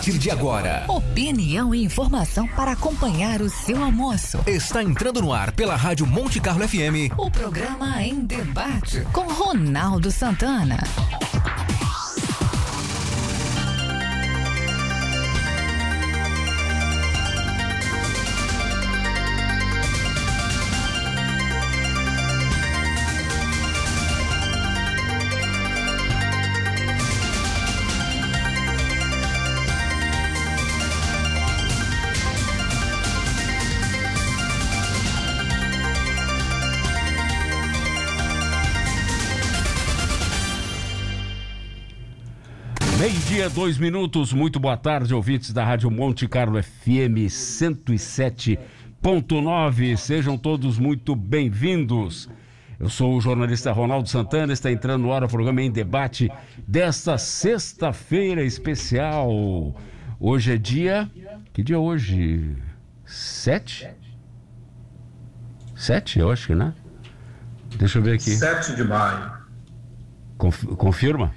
partir de agora. Opinião e informação para acompanhar o seu almoço. Está entrando no ar pela Rádio Monte Carlo FM. O programa Em Debate com Ronaldo Santana. Meio-dia, dois minutos. Muito boa tarde, ouvintes da Rádio Monte Carlo FM 107.9. Sejam todos muito bem-vindos. Eu sou o jornalista Ronaldo Santana. Está entrando no ar o programa em debate desta sexta-feira especial. Hoje é dia. Que dia é hoje? Sete? Sete, eu acho que, né? Deixa eu ver aqui. 7 de maio. Conf- confirma?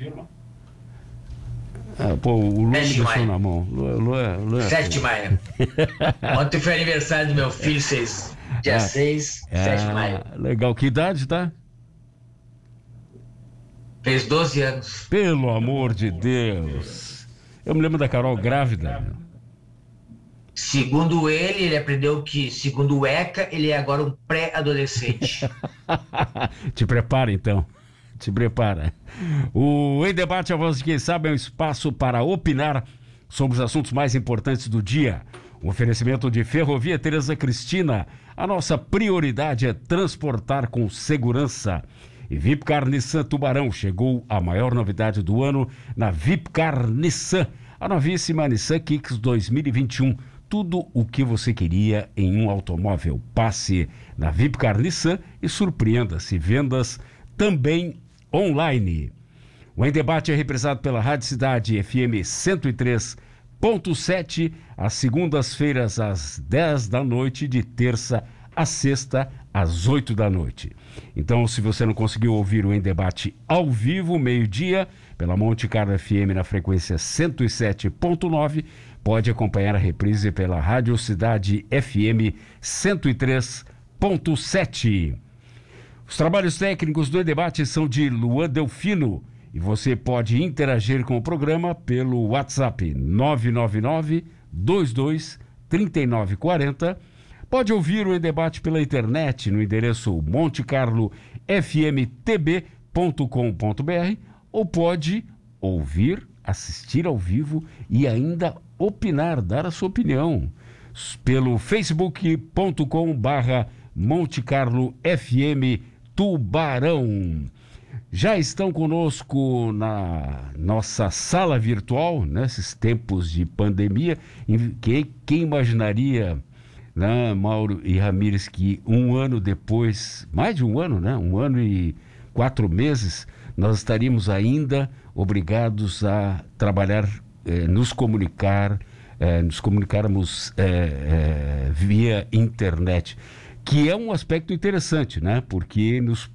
Ah, pô, o Lua Sete de deixou maio. na mão. Lua, Lua, Lua, 7 de maio. Ontem foi aniversário do meu filho, seis, dia Ah, 6, 7 de maio. Ah, legal. Que idade, tá? Fez 12 anos. Pelo amor de Deus. Eu me lembro da Carol grávida. Segundo ele, ele aprendeu que, segundo o ECA, ele é agora um pré-adolescente. Te prepara, então. Te prepara. O Em Debate, a voz de quem sabe, é um espaço para opinar sobre os assuntos mais importantes do dia. Um oferecimento de Ferrovia Tereza Cristina. A nossa prioridade é transportar com segurança. E Vipcar Nissan Tubarão chegou a maior novidade do ano na Vipcar Nissan. A novíssima Nissan Kicks 2021. Tudo o que você queria em um automóvel. Passe na Vipcar Nissan e surpreenda-se. Vendas também online. O Em Debate é represado pela Rádio Cidade FM 103.7, às segundas-feiras às 10 da noite, de terça a sexta às 8 da noite. Então, se você não conseguiu ouvir o Em Debate ao vivo, meio-dia, pela Monte Carlo FM na frequência 107.9, pode acompanhar a reprise pela Rádio Cidade FM 103.7. Os trabalhos técnicos do debate são de Luan Delfino e você pode interagir com o programa pelo WhatsApp 999 22 3940. Pode ouvir o debate pela internet no endereço montecarlofmtb.com.br ou pode ouvir, assistir ao vivo e ainda opinar, dar a sua opinião pelo facebook.com barra Monte Carlo FM Tubarão. Já estão conosco na nossa sala virtual, nesses tempos de pandemia. Em- Quem, quem imaginaria, né, Mauro e Ramires, que um ano depois, mais de um ano, né? Um ano e quatro meses, nós estaríamos ainda obrigados a trabalhar, eh, nos comunicar, eh, nos comunicarmos eh, eh, via internet, que é um aspecto interessante, né? Porque nos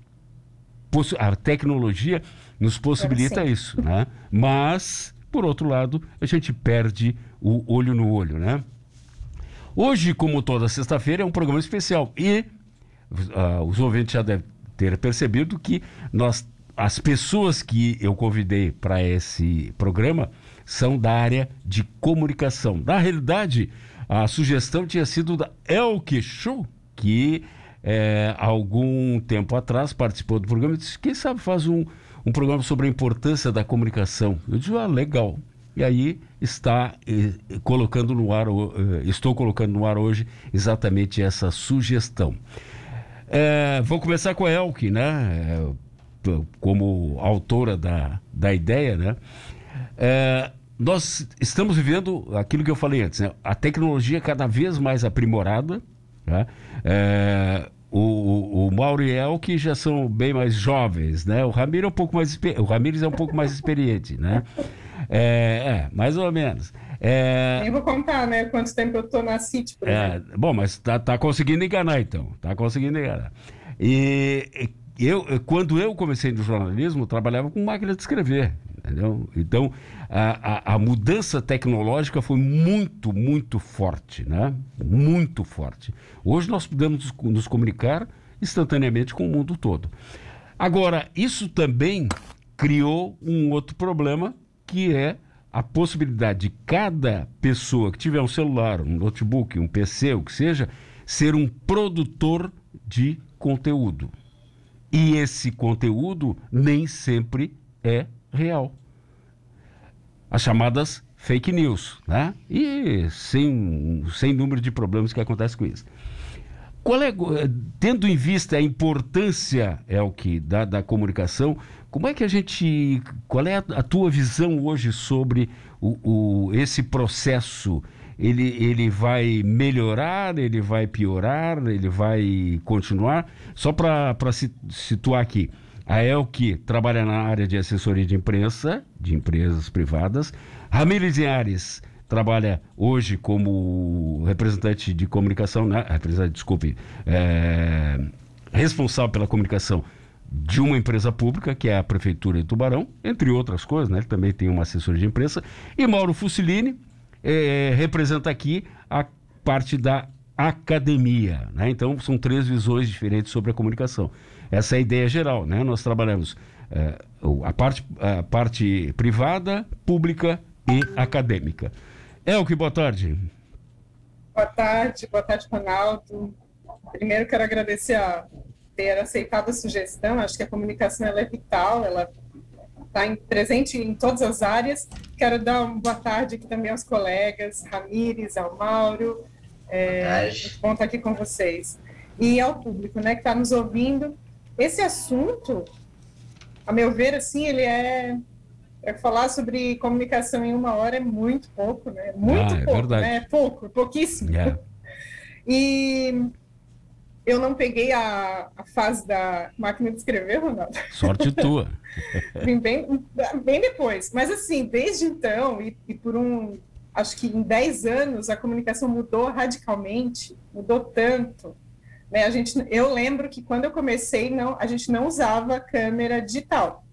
a tecnologia nos possibilita isso, né? Mas, por outro lado, a gente perde o olho no olho, né? Hoje, como toda sexta-feira, é um programa especial e ah, os ouvintes já devem ter percebido que nós, as pessoas que eu convidei para esse programa são da área de comunicação. Na realidade, a sugestão tinha sido da Elke Show, que é, algum tempo atrás participou do programa e disse: quem sabe faz um, um programa sobre a importância da comunicação. Eu disse: ah, legal. E aí está colocando no ar, eh, estou colocando no ar hoje exatamente essa sugestão. É, vou começar com a Elke, né? É, como autora da, da ideia, né? É, nós estamos vivendo aquilo que eu falei antes, né? A tecnologia cada vez mais aprimorada, né? É, o, o, o Mauro e Elke já são bem mais jovens, né? O Ramiro é um pouco mais o Ramires é um pouco mais experiente, né? É, é, mais ou menos. É, Nem vou contar, né? Quanto tempo eu tô na City, por exemplo. é, bom, mas tá, tá conseguindo enganar então. Tá conseguindo enganar. E eu- quando eu comecei no jornalismo, eu trabalhava com máquina de escrever. Entendeu? Então, a, a, a, mudança tecnológica foi muito, muito forte, né? Muito forte. Hoje nós podemos nos comunicar instantaneamente com o mundo todo. Agora, isso também criou um outro problema, que é a possibilidade de cada pessoa que tiver um celular, um notebook, um PC, o que seja, ser um produtor de conteúdo. E esse conteúdo nem sempre é real. As chamadas fake news, né? E sem, sem número de problemas que acontecem com isso. Qual é, tendo em vista a importância, é o que da, da comunicação, como é que a gente, qual é a, a tua visão hoje sobre o, o, esse processo? Ele, ele vai melhorar, ele vai piorar, ele vai continuar? Só para situar aqui, a Elke trabalha na área de assessoria de imprensa, de empresas privadas. Ramires Ares trabalha hoje como representante de comunicação, né? representante, desculpe, é, responsável pela comunicação de uma empresa pública, que é a Prefeitura de Tubarão, entre outras coisas, né? ele também tem uma assessoria de imprensa. E Mauro Fusilini é, representa aqui a parte da academia. Né? Então, são três visões diferentes sobre a comunicação. Essa é a ideia geral. Né? Nós trabalhamos é, a, parte, a parte privada, pública e acadêmica. Elke, boa tarde. Boa tarde, boa tarde, Ronaldo. Primeiro quero agradecer a ter aceitado a sugestão. Acho que a comunicação ela é vital, ela está presente em todas as áreas. Quero dar uma boa tarde aqui também aos colegas, Ramires, ao Mauro. É, bom estar aqui com vocês. E ao público né, que está nos ouvindo. Esse assunto, a meu ver, assim, ele é é falar sobre comunicação em uma hora é muito pouco, né? Muito ah, é pouco, verdade. né? Pouco, pouquíssimo. Yeah. E eu não peguei a, a, fase da máquina de escrever, Ronaldo. Sorte tua. Vim bem, bem depois. Mas assim, desde então, e, e por um. Acho que em 10 anos a comunicação mudou radicalmente, mudou tanto. Né? A gente, eu lembro que quando eu comecei, não, a gente não usava câmera digital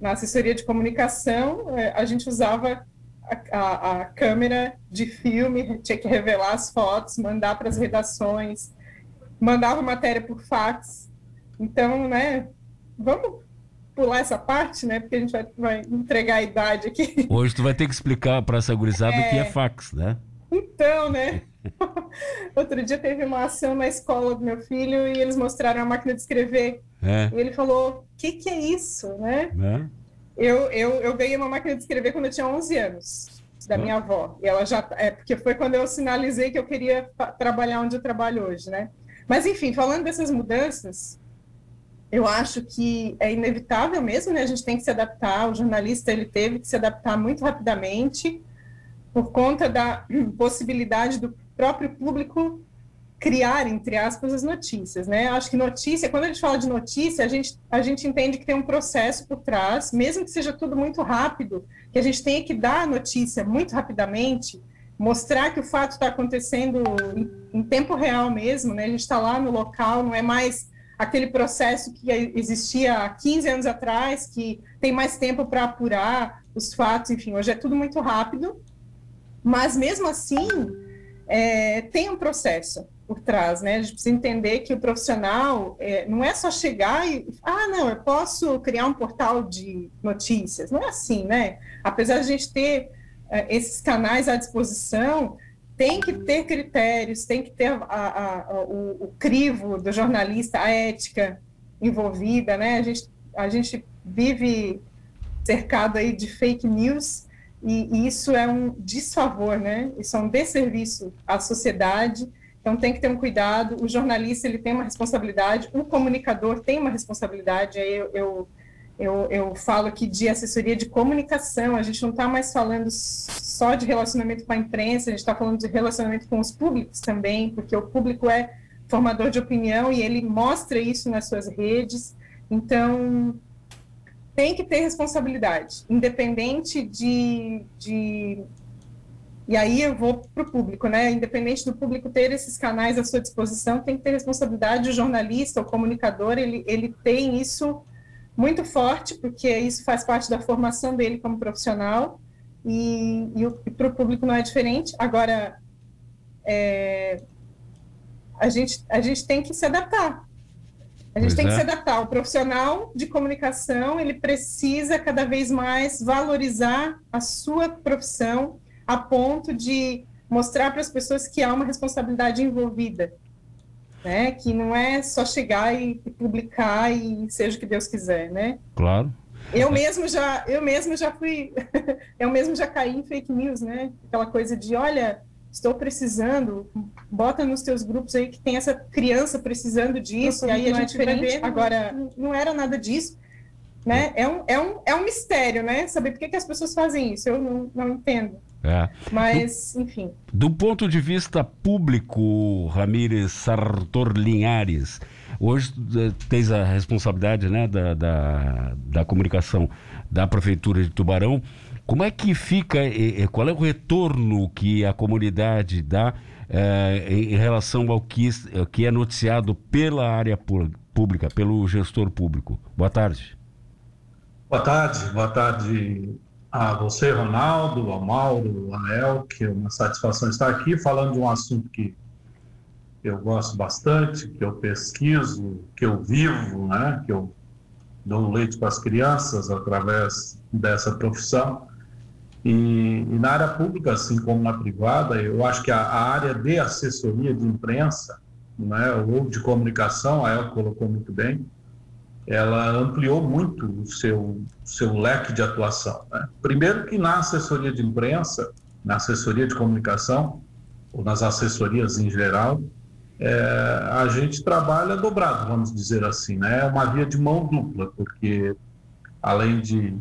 na assessoria de comunicação, é, a gente usava a, a, a, câmera de filme, tinha que revelar as fotos, mandar para as redações, mandava matéria por fax. Então, né, vamos pular essa parte, né, porque a gente vai, vai entregar a idade aqui. Hoje tu vai ter que explicar para essa gurizada é... o que é fax, né? Então, né? Outro dia teve uma ação na escola do meu filho e eles mostraram a máquina de escrever. É. E ele falou: O que, que é isso? Né? É. Eu, eu, eu ganhei uma máquina de escrever quando eu tinha 11 anos, da minha avó. E ela já. É, porque foi quando eu sinalizei que eu queria trabalhar onde eu trabalho hoje, né? Mas, enfim, falando dessas mudanças, eu acho que é inevitável mesmo, né? A gente tem que se adaptar. O jornalista ele teve que se adaptar muito rapidamente por conta da possibilidade do próprio público criar, entre aspas, as notícias, né? Acho que notícia, quando a gente fala de notícia, a gente, a gente entende que tem um processo por trás, mesmo que seja tudo muito rápido, que a gente tenha que dar a notícia muito rapidamente, mostrar que o fato está acontecendo em, em, tempo real mesmo, né? A gente está lá no local, não é mais aquele processo que existia há 15 anos atrás, que tem mais tempo para apurar os fatos, enfim, hoje é tudo muito rápido, mas mesmo assim é, tem um processo por trás, né? A gente precisa entender que o profissional é, não é só chegar e, ah, não, eu posso criar um portal de notícias. Não é assim, né? Apesar de a gente ter é, esses canais à disposição, tem que ter critérios, tem que ter a, a, a, o, o, crivo do jornalista, a ética envolvida, né? A gente, a gente vive cercado aí de fake news e, e isso é um desfavor, né? Isso é um desserviço à sociedade. Então tem que ter um cuidado. O jornalista ele tem uma responsabilidade, o comunicador tem uma responsabilidade. Aí eu, eu, eu, eu falo aqui de assessoria de comunicação. A gente não está mais falando só de relacionamento com a imprensa, a gente está falando de relacionamento com os públicos também, porque o público é formador de opinião e ele mostra isso nas suas redes. Então tem que ter responsabilidade, independente de, de e aí eu vou para o público, né? Independente do público ter esses canais à sua disposição, tem que ter responsabilidade. O jornalista, o comunicador, ele, ele tem isso muito forte, porque isso faz parte da formação dele como profissional, e, e para o público não é diferente. Agora, é, a, gente, a gente tem que se adaptar. A gente pois tem é. que se adaptar. O profissional de comunicação, ele precisa cada vez mais valorizar a sua profissão a ponto de mostrar para as pessoas que há uma responsabilidade envolvida né? Que não é só chegar e, publicar e seja o que Deus quiser, né? Claro. Eu mesmo já, eu mesmo já fui, eu mesmo já caí em fake news, né? Aquela coisa de, olha, estou precisando, bota nos teus grupos aí que tem essa criança precisando disso, e aí a é gente vai ver. Agora, não era nada disso, né? É um, é um, é um mistério, né? Saber por que, que as pessoas fazem isso, eu não, não entendo. É. Mas, do, enfim. Do ponto de vista público, Ramírez Sartor Linhares, hoje eh, tens a responsabilidade né, da, da, da comunicação da Prefeitura de Tubarão. Como é que fica, qual é o retorno que a comunidade dá é, em relação ao que, que é noticiado pela área pública, pelo gestor público? Boa tarde. Boa tarde, boa tarde a você, Ronaldo, ao Mauro, ao Anel, que é uma satisfação estar aqui falando de um assunto que eu gosto bastante, que eu pesquiso, que eu vivo, né? que eu dou leite para as crianças através dessa profissão. E, e, na área pública, assim como na privada, eu acho que a, a área de assessoria de imprensa né, ou de comunicação, a El colocou muito bem, ela ampliou muito o seu, seu leque de atuação. Né? Primeiro que na assessoria de imprensa, na assessoria de comunicação, ou nas assessorias em geral, é, a gente trabalha dobrado, vamos dizer assim, né? É uma via de mão dupla, porque além de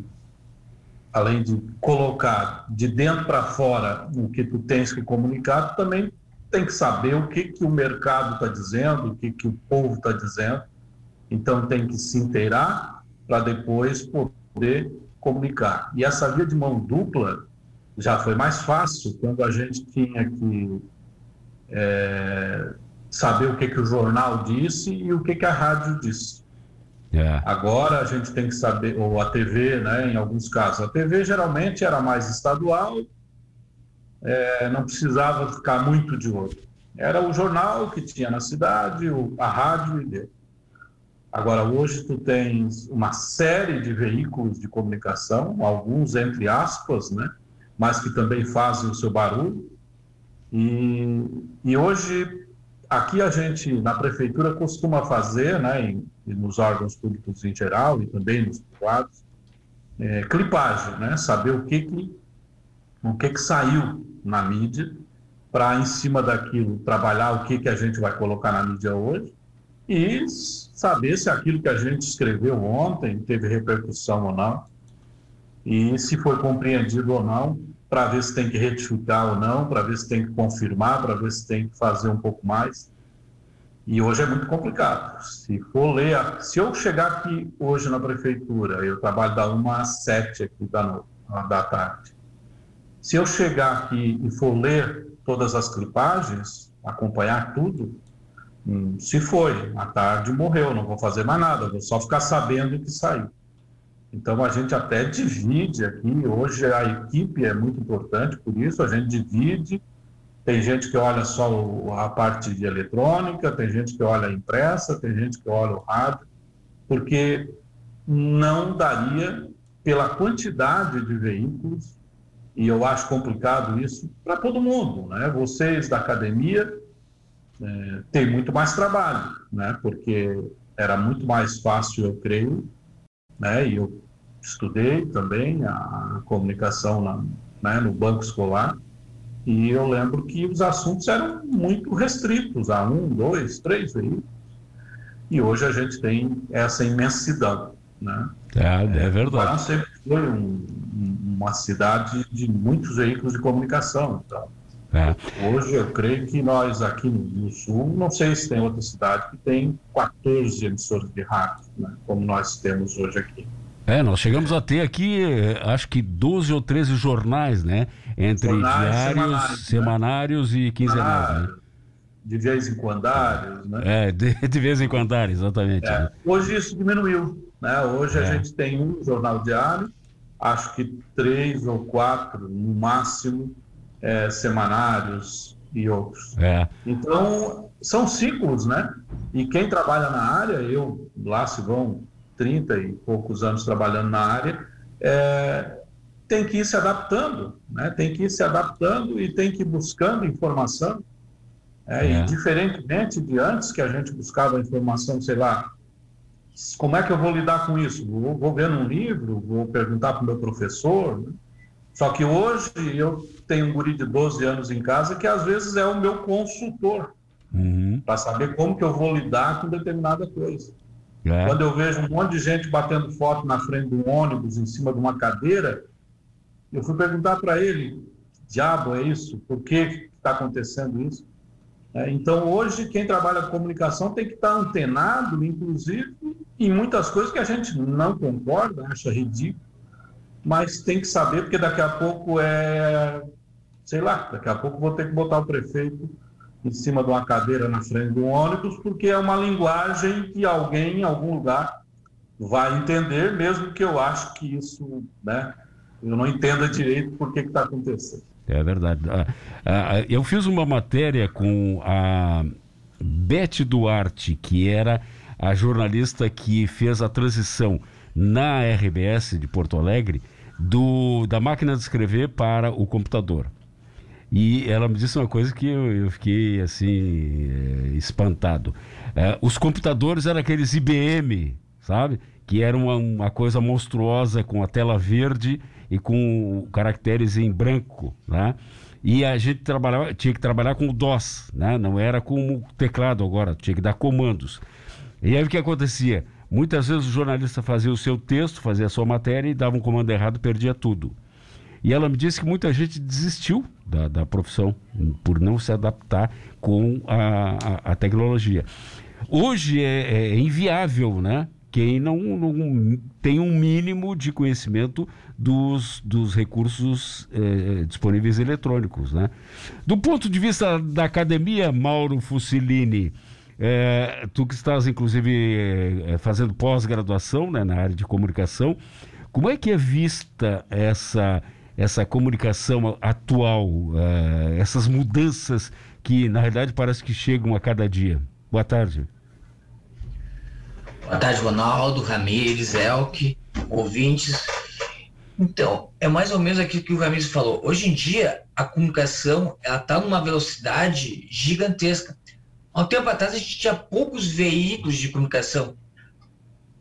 além de colocar de dentro para fora o que tu tens que comunicar, tu também tem que saber o que que o mercado está dizendo, o que que o povo está dizendo então tem que se inteirar para depois poder comunicar. E essa via de mão dupla já foi mais fácil quando a gente tinha que é, saber o que, que o jornal disse e o que, que a rádio disse. É. Agora a gente tem que saber, ou a TV, né, em alguns casos. A TV geralmente era mais estadual, é, não precisava ficar muito de olho. Era o jornal que tinha na cidade, a rádio e deu. Agora, hoje tu tens uma série de veículos de comunicação, alguns entre aspas, né? mas que também fazem o seu barulho. E, e hoje, aqui a gente, na prefeitura, costuma fazer, né, em, nos órgãos públicos em geral e também nos privados, é, clipagem, né? saber o que, que, o que, que saiu na mídia, para, em cima daquilo, trabalhar o que, que a gente vai colocar na mídia hoje e saber se aquilo que a gente escreveu ontem teve repercussão ou não, e se foi compreendido ou não, para ver se tem que retificar ou não, para ver se tem que confirmar, para ver se tem que fazer um pouco mais. E hoje é muito complicado. Se for ler, se eu chegar aqui hoje na prefeitura, eu trabalho da 1 às 7 aqui da, noite, da tarde. Se eu chegar aqui e for ler todas as clipagens, acompanhar tudo, Hum, se foi, à tarde morreu, não vou fazer mais nada, vou só ficar sabendo que saiu. Então a gente até divide aqui, hoje a equipe é muito importante, por isso a gente divide. Tem gente que olha só a parte de eletrônica, tem gente que olha a impressa, tem gente que olha o rádio, porque não daria pela quantidade de veículos, e eu acho complicado isso para todo mundo, né? Vocês da academia é, tem muito mais trabalho, né? Porque era muito mais fácil, eu creio, né? E eu estudei também a comunicação na, né, no banco escolar e eu lembro que os assuntos eram muito restritos a um, dois, três veículos. E hoje a gente tem essa imensidão, né? É, é verdade. sempre foi um, uma cidade de muitos veículos de comunicação, então é. Hoje eu creio que nós aqui no Sul, não sei se tem outra cidade que tem 14 emissores de rádio, né, como nós temos hoje aqui. É, nós chegamos a ter aqui, eh, acho que 12 ou 13 jornais, né? Entre jornais, diários, semanários, semanários né? e quinzenais. Né? De vez em quando, né? É, de, de vez em quando, exatamente. É. Hoje isso diminuiu, Né? Hoje é. a gente tem um jornal diário, acho que três ou quatro, no máximo, é, semanários e outros. É. Então, são ciclos, né? E quem trabalha na área, eu lá se vão 30 e poucos anos trabalhando na área, é, tem que ir se adaptando, né? tem que ir se adaptando e tem que ir buscando informação. É, é. E diferentemente de antes, que a gente buscava informação, sei lá, como é que eu vou lidar com isso? Vou, vou ver num livro, vou perguntar para o meu professor. Né? Só que hoje eu tenho um guri de 12 anos em casa que às vezes é o meu consultor, uhum. para saber como que eu vou lidar com determinada coisa. É. Quando eu vejo um monte de gente batendo foto na frente de um ônibus, em cima de uma cadeira, eu fui perguntar para ele: diabo é isso? Por que está acontecendo isso? É, então, hoje, quem trabalha com comunicação tem que estar tá antenado, inclusive, em muitas coisas que a gente não concorda, acha ridículo, mas tem que saber, porque daqui a pouco é. Sei lá, daqui a pouco vou ter que botar o prefeito em cima de uma cadeira na frente de um ônibus, porque é uma linguagem que alguém em algum lugar vai entender, mesmo que eu acho que isso, né, eu não entenda direito por que está acontecendo. É verdade. Ah, ah, eu fiz uma matéria com a Beth Duarte, que era a jornalista que fez a transição na RBS de Porto Alegre do, da máquina de escrever para o computador. E ela me disse uma coisa que eu, eu fiquei assim, eh, espantado. Eh, os computadores eram aqueles IBM, sabe? Que era uma, uma coisa monstruosa com a tela verde e com caracteres em branco, né? E a gente trabalhava, tinha que trabalhar com o DOS, né? Não era com o teclado agora, tinha que dar comandos. E aí o que acontecia? Muitas vezes o jornalista fazia o seu texto, fazia a sua matéria e dava um comando errado, perdia tudo. E ela me disse que muita gente desistiu da, da profissão por não se adaptar com a, a, a tecnologia. Hoje é, é, inviável, né? Quem não, não, tem um mínimo de conhecimento dos, dos recursos é, disponíveis eletrônicos, né? Do ponto de vista da academia, Mauro Fusilini, é, tu que estás inclusive é, fazendo pós-graduação né, na área de comunicação, como é que é vista essa essa comunicação atual, uh, essas mudanças que, na realidade, parece que chegam a cada dia. Boa tarde. Boa tarde, Ronaldo, Ramires, Elke, ouvintes. Então, é mais ou menos aquilo que o Ramires falou. Hoje em dia, a comunicação ela está numa velocidade gigantesca. Há um tempo atrás, a gente tinha poucos veículos de comunicação.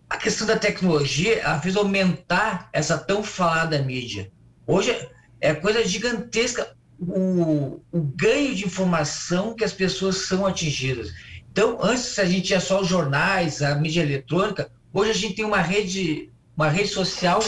A questão da tecnologia ela fez aumentar essa tão falada mídia. Hoje é coisa gigantesca o, o ganho de informação que as pessoas são atingidas. Então, antes a gente tinha só os jornais, a mídia eletrônica, hoje a gente tem uma rede, uma rede social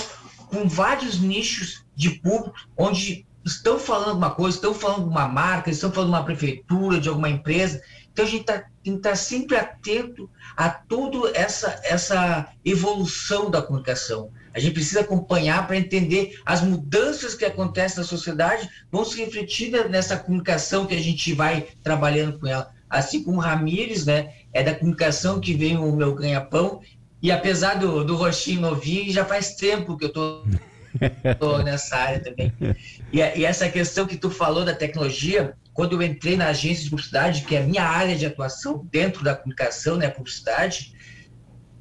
com vários nichos de público, onde estão falando alguma coisa, estão falando uma marca, estão falando uma prefeitura, de alguma empresa. Então a gente tá, tem que estar tá sempre atento a toda essa, essa evolução da comunicação. A gente precisa acompanhar para entender as mudanças que acontecem na sociedade vão se refletir nessa comunicação que a gente vai trabalhando com ela. Assim como o Ramires, né, é da comunicação que vem o meu ganha-pão. E apesar do, do roxinho novinho, já faz tempo que eu estou nessa área também. E, e, essa questão que tu falou da tecnologia, quando eu entrei na agência de publicidade, que é a minha área de atuação dentro da comunicação, né, publicidade,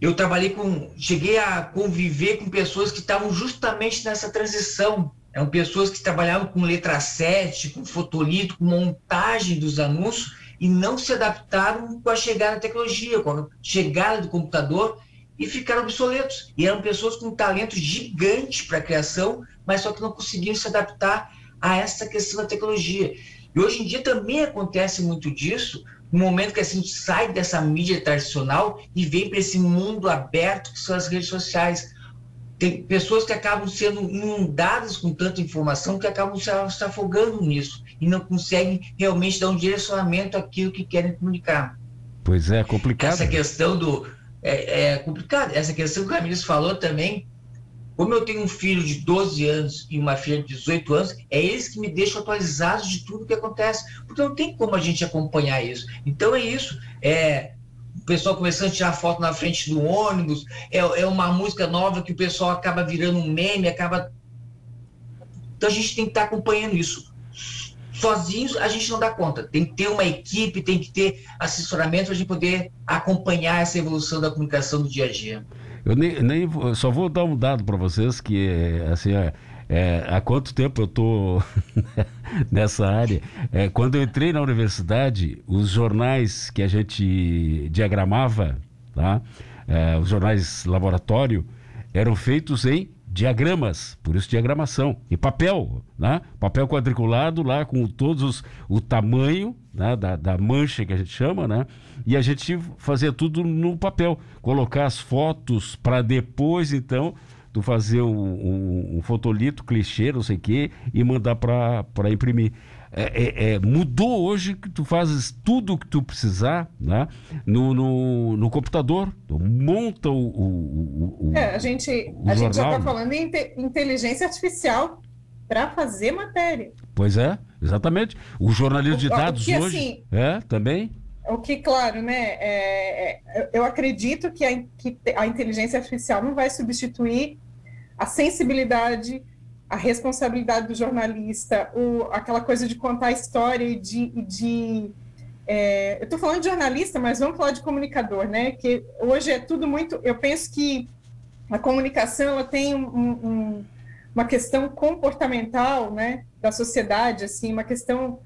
eu trabalhei com, cheguei a conviver com pessoas que estavam justamente nessa transição. Eram pessoas que trabalhavam com letra 7, com fotolito, com montagem dos anúncios e não se adaptaram com a chegada da tecnologia, com a chegada do computador e ficaram obsoletos. E eram pessoas com talento gigante para a criação, mas só que não conseguiam se adaptar a essa questão da tecnologia. E hoje em dia também acontece muito disso, no momento que a gente sai dessa mídia tradicional e vem para esse mundo aberto que são as redes sociais. Tem pessoas que acabam sendo inundadas com tanta informação que acabam se, se afogando nisso e não conseguem realmente dar um direcionamento àquilo que querem comunicar. Pois é, complicado. Essa questão do. É, é complicado. Essa questão que o Camilo falou também como eu tenho um filho de 12 anos e uma filha de 18 anos, é eles que me deixam atualizados de tudo que acontece. Porque não tem como a gente acompanhar isso. Então é isso. É pessoal começando a tirar foto na frente do ônibus, é, é uma música nova que o pessoal acaba virando um meme, acaba. Então a gente tem que estar acompanhando isso. Sozinhos a gente não dá conta. Tem que ter uma equipe, tem que ter assessoramento para a gente poder acompanhar essa evolução da comunicação do dia a dia. Eu nem, nem só vou dar um dado para vocês que assim é, é, há quanto tempo eu estou nessa área? É, quando eu entrei na universidade, os jornais que a gente diagramava, tá? É, os jornais laboratório, eram feitos em diagramas, por isso diagramação, e papel, né? papel quadriculado lá com todos os, o tamanho né? da, da mancha que a gente chama, né? e a gente fazia tudo no papel, colocar as fotos para depois então tu fazer um, um, um, fotolito clichê, não sei o quê, e mandar para imprimir. É, é, é, mudou hoje que tu fazes tudo o que tu precisar né? no, no, no computador, tu monta o, o, o, é, a gente a jornal. gente já está falando em inteligência artificial para fazer matéria. Pois é, exatamente. O jornalismo de dados que, hoje assim, é também. O que, claro, né? É, é, eu acredito que a, que a inteligência artificial não vai substituir a sensibilidade, a responsabilidade do jornalista, o, aquela coisa de contar a história e de. de é, eu estou falando de jornalista, mas vamos falar de comunicador, né? Que hoje é tudo muito. Eu penso que a comunicação ela tem um, um, uma questão comportamental, né, da sociedade, assim, uma questão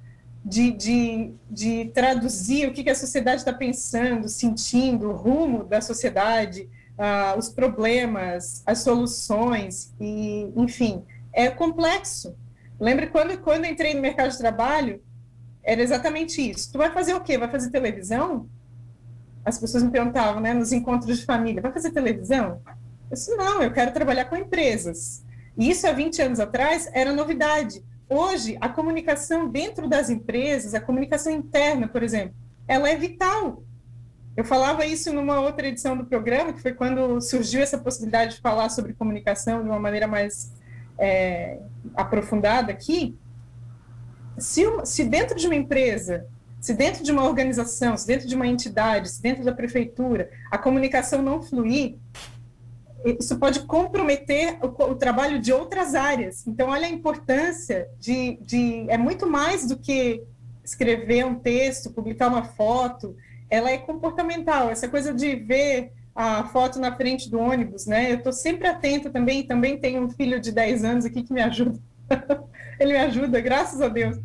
de, de, de traduzir o que, que a sociedade está pensando, sentindo, o rumo da sociedade uh, os problemas, as soluções, e, enfim, é complexo. Lembra quando, quando entrei no mercado de trabalho, era exatamente isso. Tu vai fazer o quê? Vai fazer televisão? As pessoas me perguntavam, né, nos encontros de família, vai fazer televisão? Eu disse, não, eu quero trabalhar com empresas. E isso há 20 anos atrás era novidade. Hoje, a comunicação dentro das empresas, a comunicação interna, por exemplo, ela é vital. Eu falava isso numa outra edição do programa, que foi quando surgiu essa possibilidade de falar sobre comunicação de uma maneira mais é, aprofundada aqui. Se, se dentro de uma empresa, se dentro de uma organização, se dentro de uma entidade, se dentro da prefeitura, a comunicação não fluir, isso pode comprometer o, o, trabalho de outras áreas. Então, olha a importância de, de. É muito mais do que escrever um texto, publicar uma foto, ela é comportamental, essa coisa de ver a foto na frente do ônibus, né? Eu estou sempre atenta também, também tenho um filho de 10 anos aqui que me ajuda. Ele me ajuda, graças a Deus.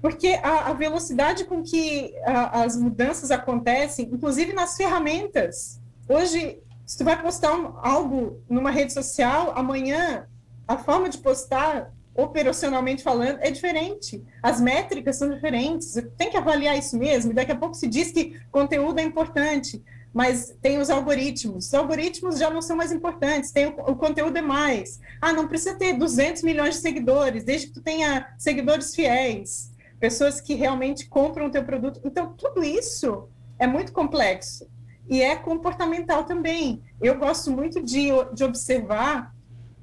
Porque a, a velocidade com que a, as mudanças acontecem, inclusive nas ferramentas. Hoje, se tu vai postar um, algo numa rede social, amanhã a forma de postar operacionalmente falando, é diferente. As métricas são diferentes. Tem que avaliar isso mesmo. Daqui a pouco se diz que conteúdo é importante, mas tem os algoritmos. Os algoritmos já não são mais importantes. Tem o, o conteúdo é mais. Ah, não precisa ter 200 milhões de seguidores, desde que tu tenha seguidores fiéis, pessoas que realmente compram o teu produto. Então, tudo isso é muito complexo e é comportamental também. Eu gosto muito de, de observar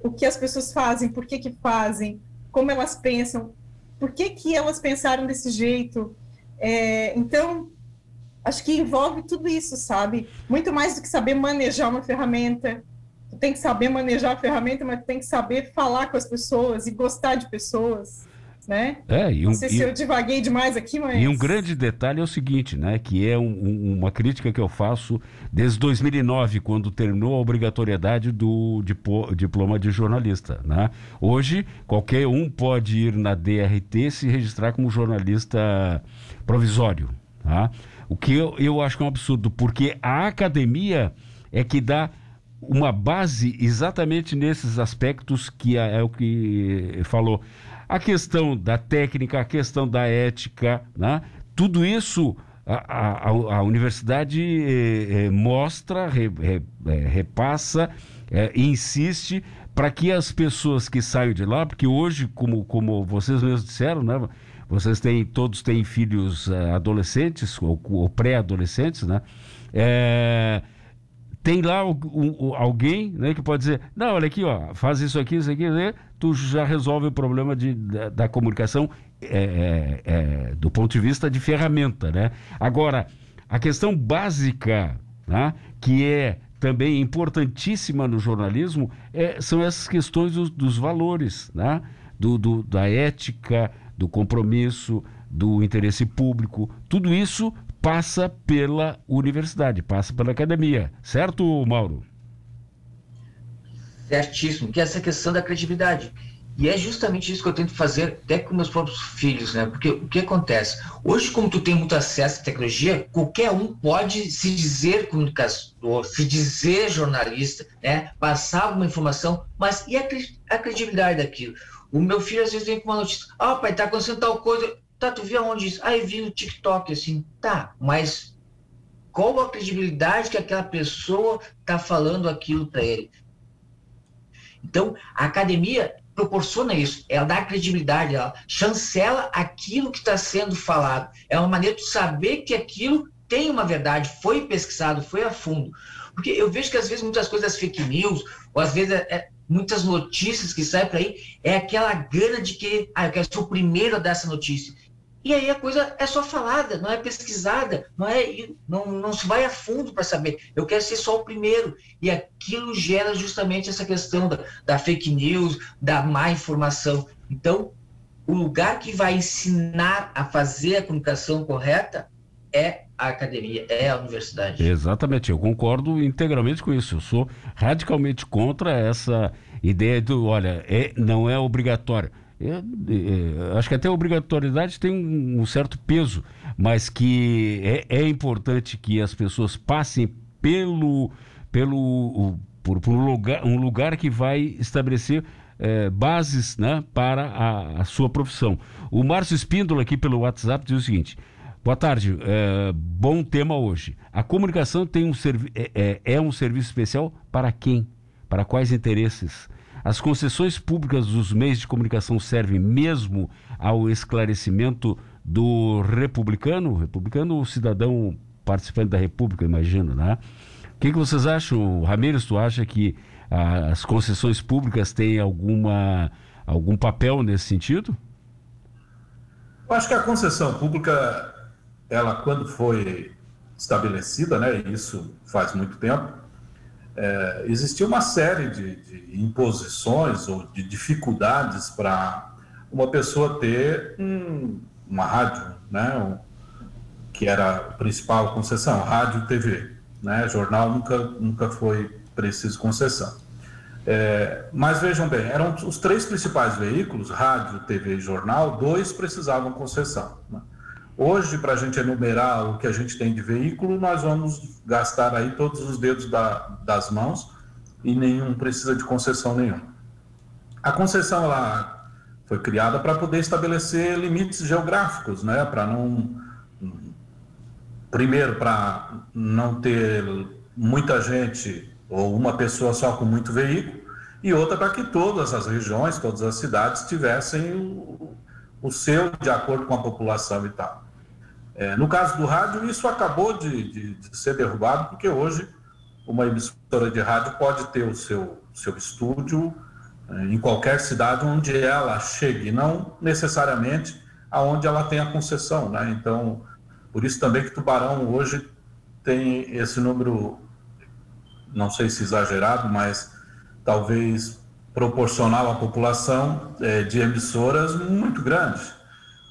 o que as pessoas fazem, por que, que fazem, como elas pensam, por que, que elas pensaram desse jeito. É, então, acho que envolve tudo isso, sabe? Muito mais do que saber manejar uma ferramenta. Tu tem que saber manejar a ferramenta, mas tu tem que saber falar com as pessoas e gostar de pessoas né? É, e um, Não sei se eu divaguei demais aqui, mas... E um grande detalhe é o seguinte, né? Que é um, um, uma crítica que eu faço desde 2009, quando terminou a obrigatoriedade do diploma de jornalista, né? Hoje, qualquer um pode ir na DRT e se registrar como jornalista provisório, tá? O que eu, eu acho que é um absurdo, porque a academia é que dá uma base exatamente nesses aspectos que é, é o que falou a questão da técnica, a questão da ética, né? tudo isso a, a, a universidade eh, eh, mostra, re, re, eh, repassa, eh, insiste para que as pessoas que saiam de lá, porque hoje, como, como vocês mesmos disseram, né? Vocês têm, todos têm filhos eh, adolescentes ou, ou pré-adolescentes, né? É, tem lá um, um, alguém né, que pode dizer, não, olha aqui, ó, faz isso aqui, isso aqui, né? tu já resolve o problema de, da, da comunicação é, é, é, do ponto de vista de ferramenta, né? Agora, a questão básica, né, que é também importantíssima no jornalismo, é, são essas questões dos, dos valores, né? do, do, da ética, do compromisso, do interesse público. Tudo isso passa pela universidade, passa pela academia. Certo, Mauro? Certíssimo, que é essa questão da credibilidade. E é justamente isso que eu tento fazer até com meus próprios filhos, né? Porque o que acontece? Hoje, como tu tem muito acesso à tecnologia, qualquer um pode se dizer comunicador, se dizer jornalista, né? Passar alguma informação, mas e a, a credibilidade daquilo? O meu filho às vezes vem com uma notícia, ah, oh, pai, tá acontecendo tal coisa. Tá, tu viu aonde isso? Eu vi no TikTok, assim. Tá, mas qual a credibilidade que aquela pessoa tá falando aquilo para ele? Então, a academia proporciona isso, ela dá credibilidade, ela chancela aquilo que está sendo falado. É uma maneira de saber que aquilo tem uma verdade, foi pesquisado, foi a fundo. Porque eu vejo que às vezes muitas coisas fake news, ou às vezes é, é muitas notícias que saem por aí, é aquela gana de que, ah, eu quero ser o primeiro a dar essa notícia. E aí a coisa é só falada, não é pesquisada, não é não, não se vai a fundo para saber. Eu quero ser só o primeiro. E aquilo gera justamente essa questão da, da fake news, da má informação. Então, o lugar que vai ensinar a fazer a comunicação correta é a academia, é a universidade. Exatamente, eu concordo integralmente com isso. Eu sou radicalmente contra essa ideia do, olha, é, não é obrigatório. Eu, eu, acho que até a obrigatoriedade tem um, um certo peso, mas que é, é, importante que as pessoas passem pelo, pelo por, por um, lugar, um lugar que vai estabelecer é, bases né, para a, a, sua profissão. O Márcio Espíndola aqui pelo WhatsApp diz o seguinte. Boa tarde, é, bom tema hoje. A comunicação tem um é, é, é um serviço especial para quem? Para quais interesses? As concessões públicas dos meios de comunicação servem mesmo ao esclarecimento do republicano? Republicano, o cidadão participante da República, imagino, né? O que, que vocês acham, Ramírez? Tu acha que as concessões públicas têm alguma, algum papel nesse sentido? Eu acho que a concessão pública, ela quando foi estabelecida, né, isso faz muito tempo, é, existia uma série de, de, imposições ou de dificuldades para uma pessoa ter um, uma rádio, né, um, que era a principal concessão, rádio TV. Né, jornal nunca, nunca foi preciso concessão. É, mas vejam bem, eram os três principais veículos, rádio, TV e jornal, dois precisavam concessão. Né? Hoje, para a gente enumerar o que a gente tem de veículo, nós vamos gastar aí todos os dedos da, das mãos e nenhum precisa de concessão nenhuma. A concessão ela foi criada para poder estabelecer limites geográficos, né? Para não primeiro para não ter muita gente ou uma pessoa só com muito veículo e outra para que todas as regiões, todas as cidades tivessem o, o seu de acordo com a população e tal. É, no caso do rádio, isso acabou de, de, de, ser derrubado, porque hoje uma emissora de rádio pode ter o seu, seu estúdio é, em qualquer cidade onde ela chegue, não necessariamente aonde ela tem a concessão. Né? Então, por isso também que Tubarão hoje tem esse número, não sei se exagerado, mas talvez proporcional à população é, de emissoras muito grande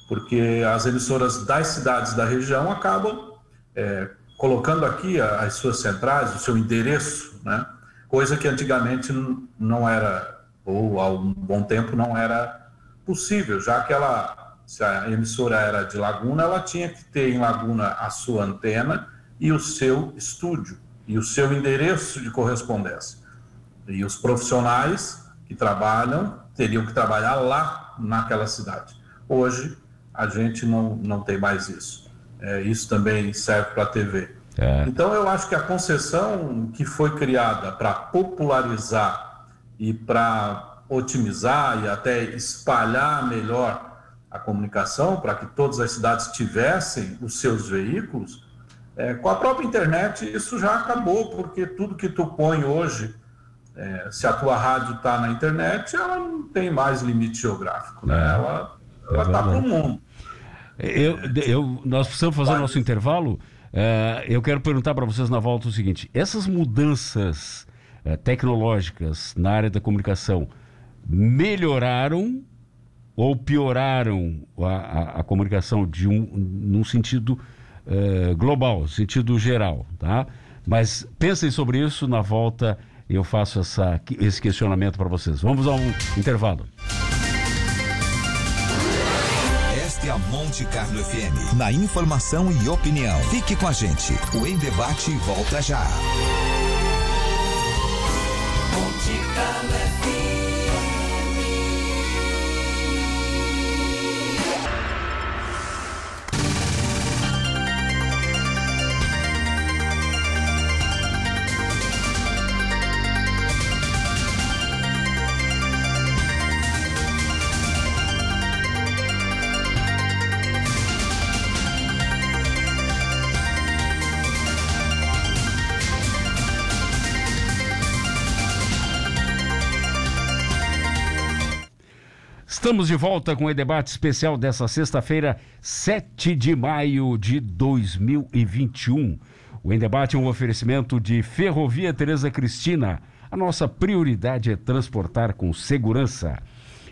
porque as emissoras das cidades da região acabam é, colocando aqui as suas centrais, o seu endereço, né? coisa que antigamente não era, ou há um bom tempo não era possível, já que ela, se a emissora era de Laguna, ela tinha que ter em Laguna a sua antena e o seu estúdio, e o seu endereço de correspondência. E os profissionais que trabalham teriam que trabalhar lá naquela cidade. Hoje, a gente não, não tem mais isso. É, isso também serve para a TV. É. Então, eu acho que a concessão que foi criada para popularizar e para otimizar e até espalhar melhor a comunicação, para que todas as cidades tivessem os seus veículos, é, com a própria internet isso já acabou, porque tudo que tu põe hoje, é, se a tua rádio está na internet, ela não tem mais limite geográfico, né? É. ela está para o mundo. Eu, eu, nós precisamos fazer o nosso intervalo. Uh, eu quero perguntar para vocês na volta o seguinte: essas mudanças uh, tecnológicas na área da comunicação melhoraram ou pioraram a, a, a comunicação de um, num sentido uh, global, sentido geral, tá? Mas pensem sobre isso na volta. Eu faço essa, esse questionamento para vocês. Vamos a um intervalo. Monte Carlo FM. Na informação e opinião. Fique com a gente. O Em Debate volta já. Monte Carlo FM. Estamos de volta com o debate especial dessa sexta-feira, 7 de maio de 2021. O Em Debate é um oferecimento de Ferrovia Tereza Cristina. A nossa prioridade é transportar com segurança.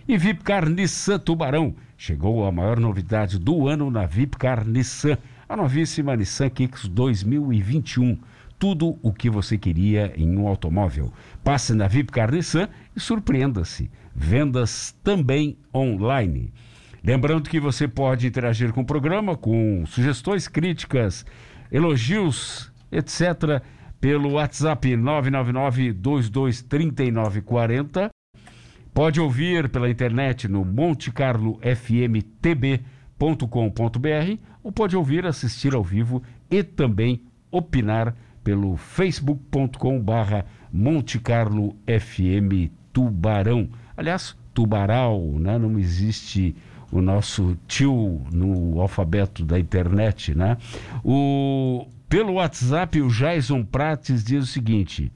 E Vipcar Nissan Tubarão. Chegou a maior novidade do ano na Vipcar Nissan, a novíssima Nissan Kicks 2021. Tudo o que você queria em um automóvel. Passe na Vipcar Nissan e surpreenda-se vendas também online. Lembrando que você pode interagir com o programa com sugestões, críticas, elogios, etc., pelo WhatsApp 999-223940. Pode ouvir pela internet no montecarlofmtb.com.br ou pode ouvir, assistir ao vivo e também opinar pelo facebook.com/barra Monte Carlo FM Tubarão. Aliás, tubaral, né? não existe o nosso tio no alfabeto da internet, né? O, pelo WhatsApp, o Jason Prates diz o seguinte: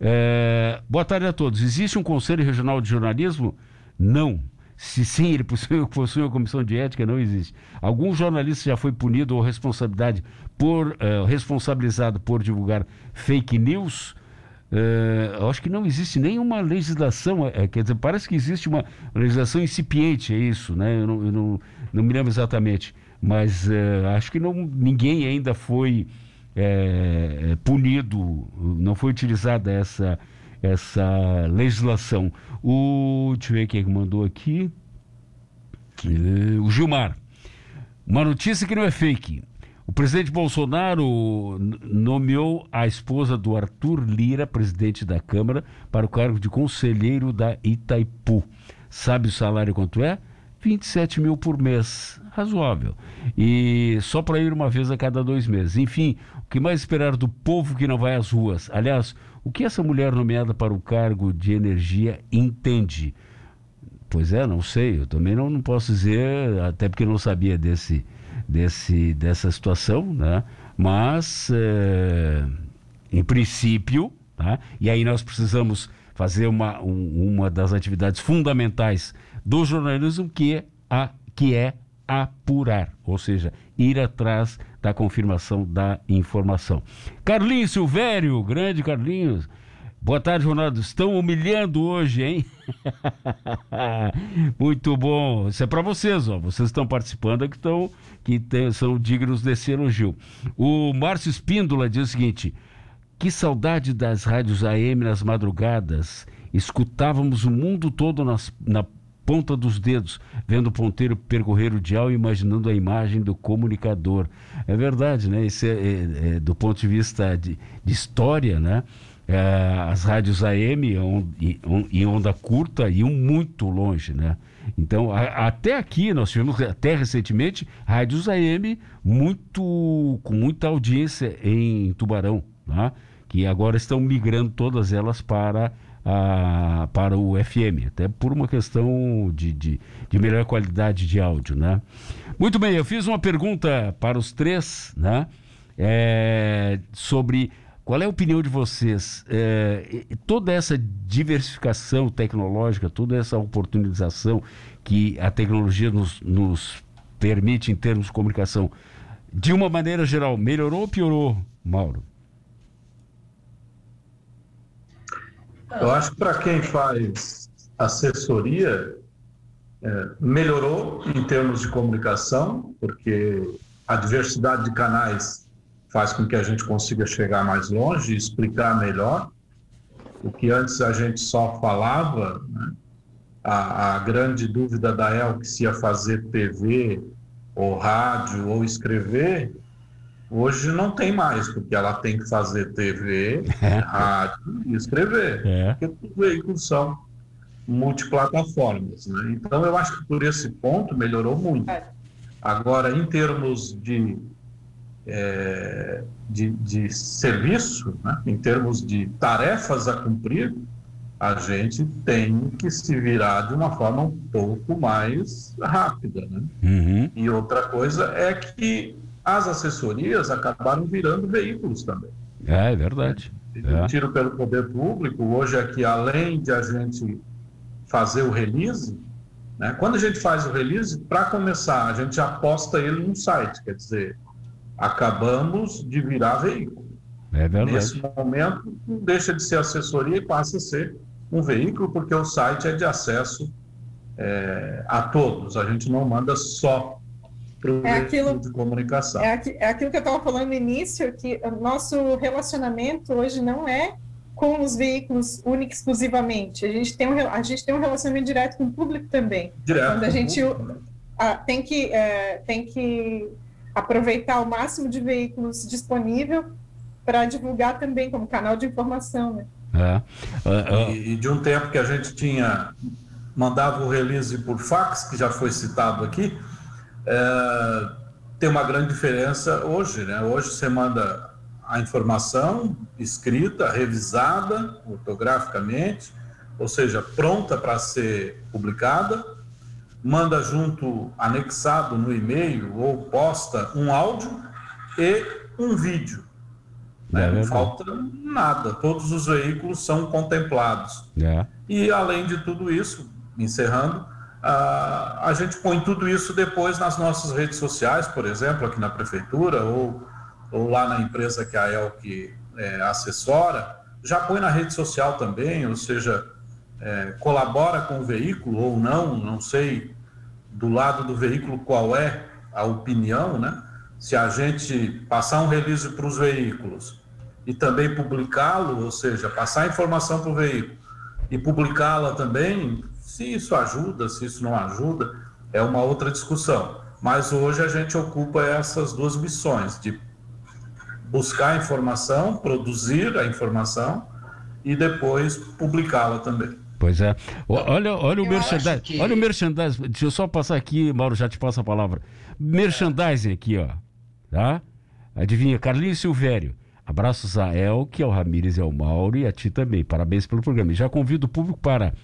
é, boa tarde a todos. Existe um Conselho Regional de Jornalismo? Não. Se sim, ele possui, possui uma comissão de ética, não existe. Algum jornalista já foi punido ou responsabilidade por, uh, responsabilizado por divulgar fake news? Uh, acho que não existe nenhuma legislação, é, quer dizer, parece que existe uma legislação incipiente, é isso, né? Eu não, eu não, não me lembro exatamente, mas acho que não, ninguém ainda foi é, punido, não foi utilizada essa, essa legislação. O, deixa eu ver quem mandou aqui. O Gilmar. Uma notícia que não é fake. O presidente Bolsonaro nomeou a esposa do Arthur Lira, presidente da Câmara, para o cargo de conselheiro da Itaipu. Sabe o salário quanto é? 27 mil por mês. Razoável. E só para ir uma vez a cada dois meses. Enfim, o que mais esperar do povo que não vai às ruas? Aliás, o que essa mulher nomeada para o cargo de energia entende? Pois é, não sei. Eu também não, não posso dizer, até porque não sabia desse desse, dessa situação, né? mas, é, em princípio, tá? e aí nós precisamos fazer uma, um, uma das atividades fundamentais do jornalismo, que é, a, que é apurar, ou seja, ir atrás da confirmação da informação. Carlinhos Silvério, grande Carlinhos, Boa tarde, Ronaldo. Estão humilhando hoje, hein? Muito bom. Isso é para vocês, ó. Vocês estão participando que estão que tem, são dignos desse elogio. O Márcio Espíndola diz o seguinte: que saudade das rádios AM nas madrugadas. Escutávamos o mundo todo nas, na ponta dos dedos, vendo o ponteiro percorrer o dial e imaginando a imagem do comunicador. É verdade, né? Isso é, é, é do ponto de vista de, de história, né? É, as rádios AM em onda curta iam muito longe, né? Então, a, até aqui, nós tivemos, até recentemente, rádios AM muito, com muita audiência em Tubarão, né? que agora estão migrando todas elas para, a, para o FM, até por uma questão de, de, de melhor qualidade de áudio. Né? Muito bem, eu fiz uma pergunta para os três né? É, sobre qual é a opinião de vocês? É, toda essa diversificação tecnológica, toda essa oportunização que a tecnologia nos, nos permite em termos de comunicação, de uma maneira geral, melhorou ou piorou, Mauro? Eu acho que para quem faz assessoria, é, melhorou em termos de comunicação, porque a diversidade de canais faz com que a gente consiga chegar mais longe e explicar melhor. O que antes a gente só falava, né? a, a, grande dúvida da El que se ia fazer TV ou rádio ou escrever, hoje não tem mais, porque ela tem que fazer TV, é. rádio e escrever, é. porque os veículos são multiplataformas. Né? Então, eu acho que por esse ponto melhorou muito. É. Agora, em termos de, é, de, de, serviço, né? em termos de tarefas a cumprir, a gente tem que se virar de uma forma um pouco mais rápida. Né? Uhum. E outra coisa é que as assessorias acabaram virando veículos também. É, é verdade. É. Tiro pelo poder público, hoje é que além de a gente fazer o release, né? quando a gente faz o release, para começar, a gente aposta ele no site, quer dizer, acabamos de virar veículo. É verdade. Nesse momento, deixa de ser assessoria e passa a ser um veículo, porque o site é de acesso é, a todos. A gente não manda só para o é aquilo, de comunicação. É, aqui, é aquilo que eu estava falando no início, que o nosso relacionamento hoje não é com os veículos única exclusivamente. A gente tem um, a gente tem um relacionamento direto com o público também. Direto. Quando a gente a, tem, que, é, tem que aproveitar o máximo de veículos disponível para divulgar também como canal de informação, né? É. Uh, uh. E, e, de um tempo que a gente tinha mandava o release por fax, que já foi citado aqui, é, tem uma grande diferença hoje, né? Hoje você manda a informação escrita, revisada ortograficamente, ou seja, pronta para ser publicada, manda junto, anexado no e-mail ou posta um áudio e um vídeo. Né? É Não falta nada, todos os veículos são contemplados. É. E além de tudo isso, encerrando, a, a gente põe tudo isso depois nas nossas redes sociais, por exemplo, aqui na prefeitura, ou, ou lá na empresa que a Elk é, assessora, já põe na rede social também, ou seja, é, colabora com o veículo ou não, não sei do lado do veículo qual é a opinião, né? Se a gente passar um release para os veículos e também publicá-lo, ou seja, passar informação para o veículo e publicá-la também, se isso ajuda, se isso não ajuda, é uma outra discussão. Mas hoje a gente ocupa essas duas missões, de buscar a informação, produzir a informação e depois publicá-la também. Pois é. Olha, olha o merchandising. Que... Olha o merchandising. Deixa eu só passar aqui, Mauro, já te passo a palavra. Merchandising aqui, ó. Tá? Adivinha, Carlinhos Silvério. Abraços a Elke, ao Ramires e ao Mauro e a ti também. Parabéns pelo programa. E já convido o público para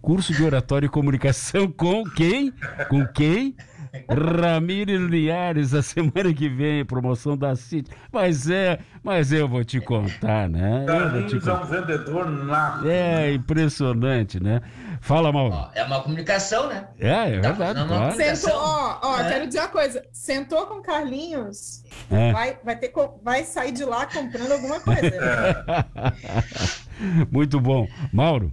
curso de oratório e comunicação com quem? Com quem? Ramires Liares, a semana que vem, promoção da City. Mas é, mas eu vou te contar, né? Carlinhos é um vendedor nato. É, impressionante, né? Fala, Mauro. É uma comunicação, né? É, é tá verdade. Claro. Sentou, ó, ó, é. quero dizer uma coisa. Sentou com Carlinhos, é. vai, vai, ter, vai sair de lá comprando alguma coisa. É. Muito bom. Mauro?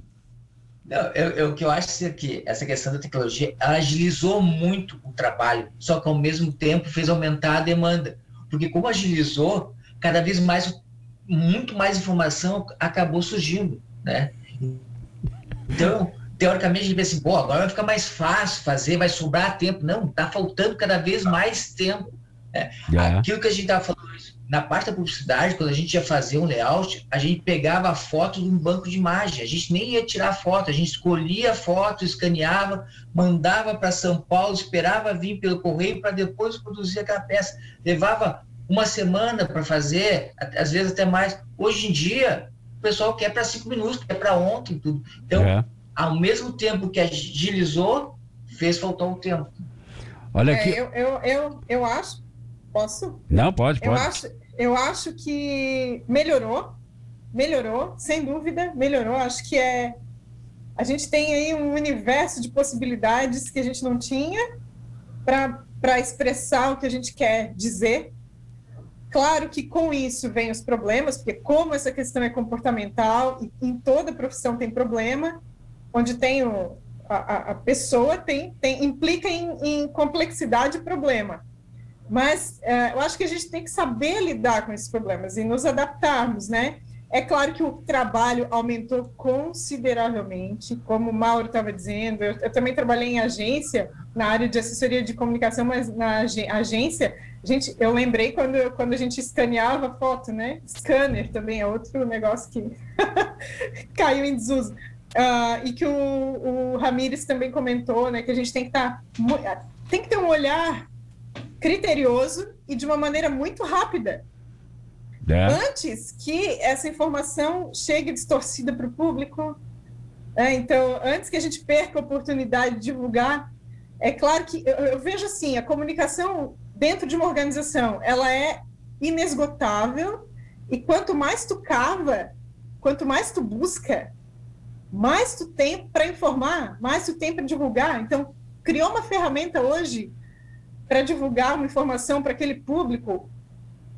Não, eu, eu, o que eu acho é que essa questão da tecnologia agilizou muito o trabalho, só que ao mesmo tempo fez aumentar a demanda. Porque como agilizou, cada vez mais, muito mais informação acabou surgindo, né? Então, teoricamente, a gente pensa assim, pô, agora vai ficar mais fácil fazer, vai sobrar tempo. Não, está faltando cada vez mais tempo. Né? Yeah. Aquilo que a gente estava falando na parte da publicidade, quando a gente ia fazer um layout, a gente pegava a foto de um banco de imagem. A gente nem ia tirar foto, a gente escolhia a foto, escaneava, mandava para São Paulo, esperava vir pelo correio para depois produzir aquela peça. Levava uma semana para fazer, às vezes até mais. Hoje em dia, o pessoal quer para cinco minutos, quer para ontem, tudo. Então, é. ao mesmo tempo que agilizou, fez faltar um tempo. Olha aqui. É, eu, eu, eu, eu acho. Posso? Não, pode, pode. Eu acho, eu acho que melhorou, melhorou, sem dúvida, melhorou. Acho que é. A gente tem aí um universo de possibilidades que a gente não tinha para expressar o que a gente quer dizer, Claro que com isso vem os problemas, porque como essa questão é comportamental, e em toda profissão tem problema, onde tem o, a, a pessoa tem, tem implica em, em complexidade e problema. Mas uh, eu acho que a gente tem que saber lidar com esses problemas e nos adaptarmos, né? É claro que o trabalho aumentou consideravelmente, como o Mauro estava dizendo. Eu, eu, também trabalhei em agência, na área de assessoria de comunicação, mas na agência, gente, eu lembrei quando, quando a gente escaneava foto, né? Scanner também é outro negócio que caiu em desuso. Uh, e que o, o Ramires também comentou, né? Que a gente tem que estar. Tá, tem que ter um olhar criterioso e de uma maneira muito rápida é. Antes que essa informação chegue distorcida para o público, é, então, antes que a gente perca a oportunidade de divulgar, é claro que eu, eu, vejo assim, a comunicação dentro de uma organização, ela é inesgotável e quanto mais tu cava, quanto mais tu busca, mais tu tem para informar, mais tu tem para divulgar. Então, criou uma ferramenta hoje para divulgar uma informação para aquele público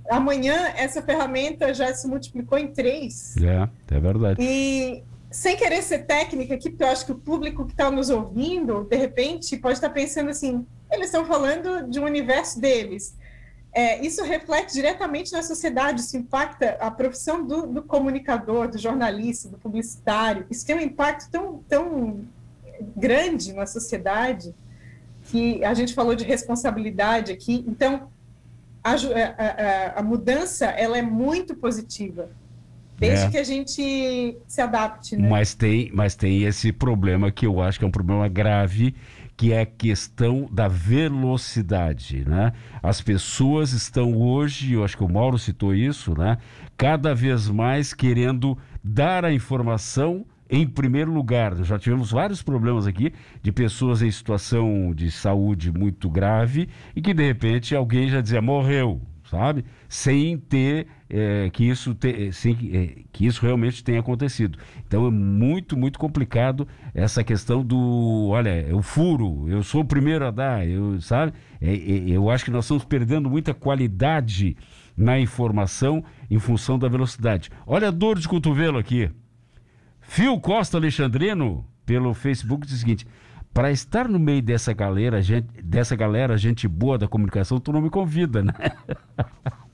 amanhã essa ferramenta já se multiplicou em três. É, é verdade. E sem querer ser técnica aqui, porque eu acho que o público que está nos ouvindo, de repente, pode estar pensando assim: eles estão falando de um universo deles. É, isso reflete diretamente na sociedade, isso impacta a profissão do, do, comunicador, do jornalista, do publicitário. Isso tem um impacto tão, tão grande na sociedade que a gente falou de responsabilidade aqui. Então, a, a, a, mudança ela é muito positiva. Desde é. que a gente se adapte, né? Mas tem, mas tem esse problema que eu acho que é um problema grave, que é a questão da velocidade, né? As pessoas estão hoje, eu acho que o Mauro citou isso, né? Cada vez mais querendo dar a informação em primeiro lugar. Já tivemos vários problemas aqui de pessoas em situação de saúde muito grave e que de repente alguém já dizia morreu, sabe? Sem ter é, que isso te, sem, é, que isso realmente tenha acontecido. Então é muito muito complicado essa questão do, olha, eu furo, eu sou o primeiro a dar, eu sabe? É, é eu acho que nós estamos perdendo muita qualidade na informação em função da velocidade. Olha a dor de cotovelo aqui. Fio Costa Alexandrino, pelo Facebook, diz o seguinte: para estar no meio dessa galera, gente, dessa galera, gente boa da comunicação, tu não me convida, né?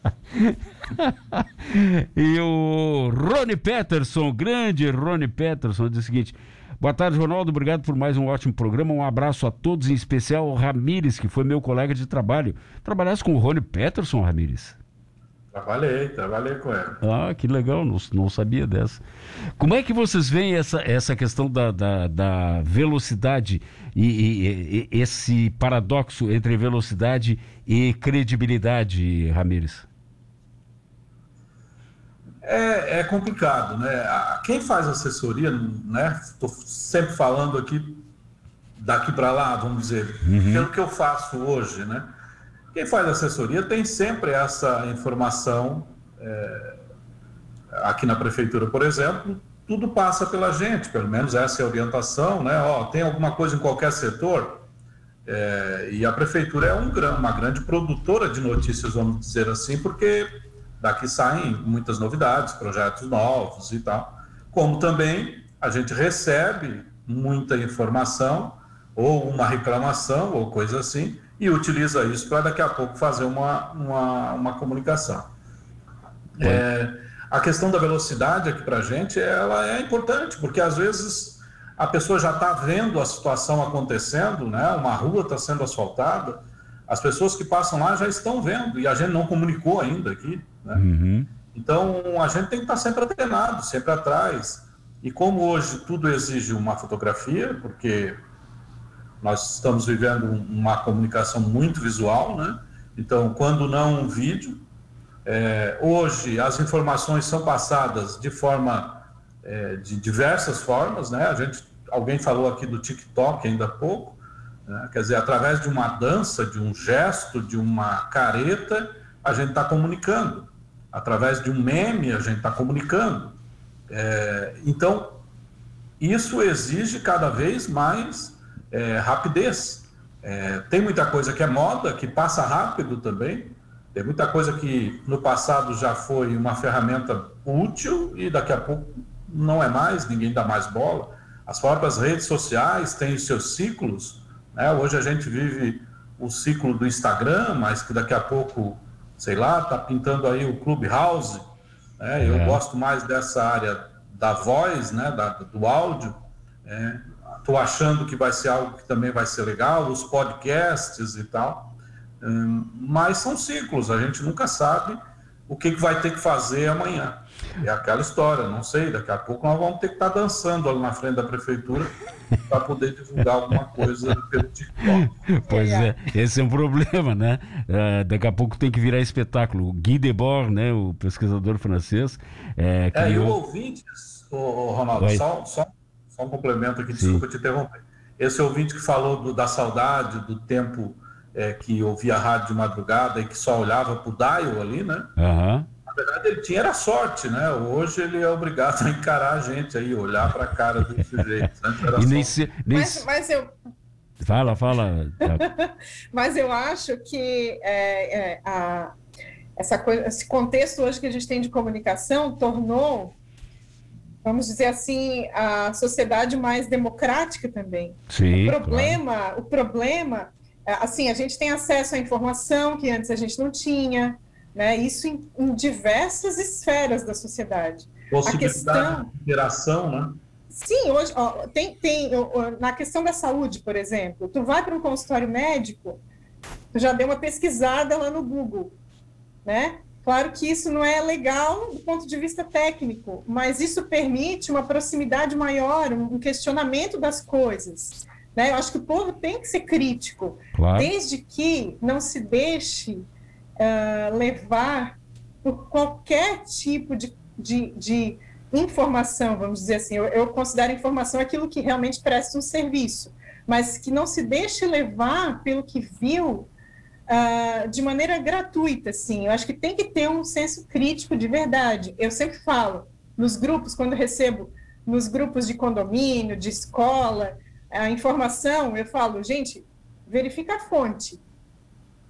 e o Rony Peterson, grande Rony Peterson, diz o seguinte: Boa tarde, Ronaldo. Obrigado por mais um ótimo programa. Um abraço a todos, em especial ao Ramires, que foi meu colega de trabalho. Trabalhasse com o Rony Peterson, Ramires? Trabalhei, trabalhei com ela. Ah, que legal, não, não sabia dessa. Como é que vocês veem essa, essa questão da, da, da velocidade e, e, e, esse paradoxo entre velocidade e credibilidade, Ramires? É, é complicado, né? Quem faz assessoria, né? Estou sempre falando aqui daqui para lá, vamos dizer, uhum. pelo que eu faço hoje, né? Quem faz assessoria tem sempre essa informação. É, aqui na prefeitura, por exemplo, tudo passa pela gente, pelo menos essa é a orientação, né? Ó, tem alguma coisa em qualquer setor, é, e a prefeitura é um, uma grande produtora de notícias, vamos dizer assim, porque daqui saem muitas novidades, projetos novos e tal. Como também a gente recebe muita informação, ou uma reclamação, ou coisa assim, e utiliza isso para daqui a pouco fazer uma, uma, uma comunicação. É, a questão da velocidade aqui para a gente ela é importante, porque às vezes a pessoa já está vendo a situação acontecendo, né? uma rua está sendo asfaltada, as pessoas que passam lá já estão vendo e a gente não comunicou ainda aqui. Né? Uhum. Então a gente tem que estar tá sempre atenado, sempre atrás. E como hoje tudo exige uma fotografia, porque nós estamos vivendo uma comunicação muito visual, né? Então, quando não um vídeo, é, hoje as informações são passadas de forma, é, de diversas formas, né? A gente, alguém falou aqui do TikTok ainda há pouco, né? quer dizer, através de uma dança, de um gesto, de uma careta, a gente está comunicando. Através de um meme, a gente está comunicando. É, então, isso exige cada vez mais é, rapidez. É, tem muita coisa que é moda, que passa rápido também. Tem muita coisa que no passado já foi uma ferramenta útil e daqui a pouco não é mais, ninguém dá mais bola. As próprias redes sociais têm os seus ciclos. Né? Hoje a gente vive o ciclo do Instagram, mas que daqui a pouco, sei lá, está pintando aí o Clubhouse. Né? É. Eu gosto mais dessa área da voz, né? Da, do áudio. Estou é. achando que vai ser algo que também vai ser legal, os podcasts e tal. Hum, mas são ciclos, a gente nunca sabe o que, que vai ter que fazer amanhã. É aquela história, não sei, daqui a pouco nós vamos ter que estar tá dançando ali na frente da prefeitura para poder divulgar alguma coisa pelo TikTok. Pois é, esse é um problema, né? Uh, daqui a pouco tem que virar espetáculo. Guy Debord, né, o pesquisador francês, é, criou... É, e o ouvintes, o, Ronaldo, só, só, só, um complemento aqui, desculpa Sim. te interromper. Esse ouvinte que falou do, da saudade, do tempo é, que ouvia a rádio de madrugada e que só olhava para o dial ali, né? Uhum. Na verdade, ele tinha era sorte, né? Hoje ele é obrigado a encarar a gente aí, olhar para a cara do sujeito. E nem se, nem mas, mas eu... Fala, fala. mas eu acho que é, é, a, essa coisa, esse contexto hoje que a gente tem de comunicação tornou vamos dizer assim, a sociedade mais democrática também. Sim, o problema, claro. o problema é, assim, a gente tem acesso à informação que antes a gente não tinha, né? Isso em, em diversas esferas da sociedade. Possibilidade a questão de interação, né? Sim, hoje ó, tem, tem ó, na questão da saúde, por exemplo, tu vai para um consultório médico, tu já deu uma pesquisada lá no Google, né? Claro que isso não é legal do ponto de vista técnico, mas isso permite uma proximidade maior, um questionamento das coisas. Né? Eu acho que o povo tem que ser crítico, claro. desde que não se deixe uh, levar por qualquer tipo de, de, de, informação, vamos dizer assim. Eu, eu considero informação aquilo que realmente presta um serviço, mas que não se deixe levar pelo que viu Uh, de maneira gratuita, assim. Eu acho que tem que ter um senso crítico de verdade. Eu sempre falo nos grupos, quando recebo nos grupos de condomínio, de escola, a informação, eu falo, gente, verifica a fonte.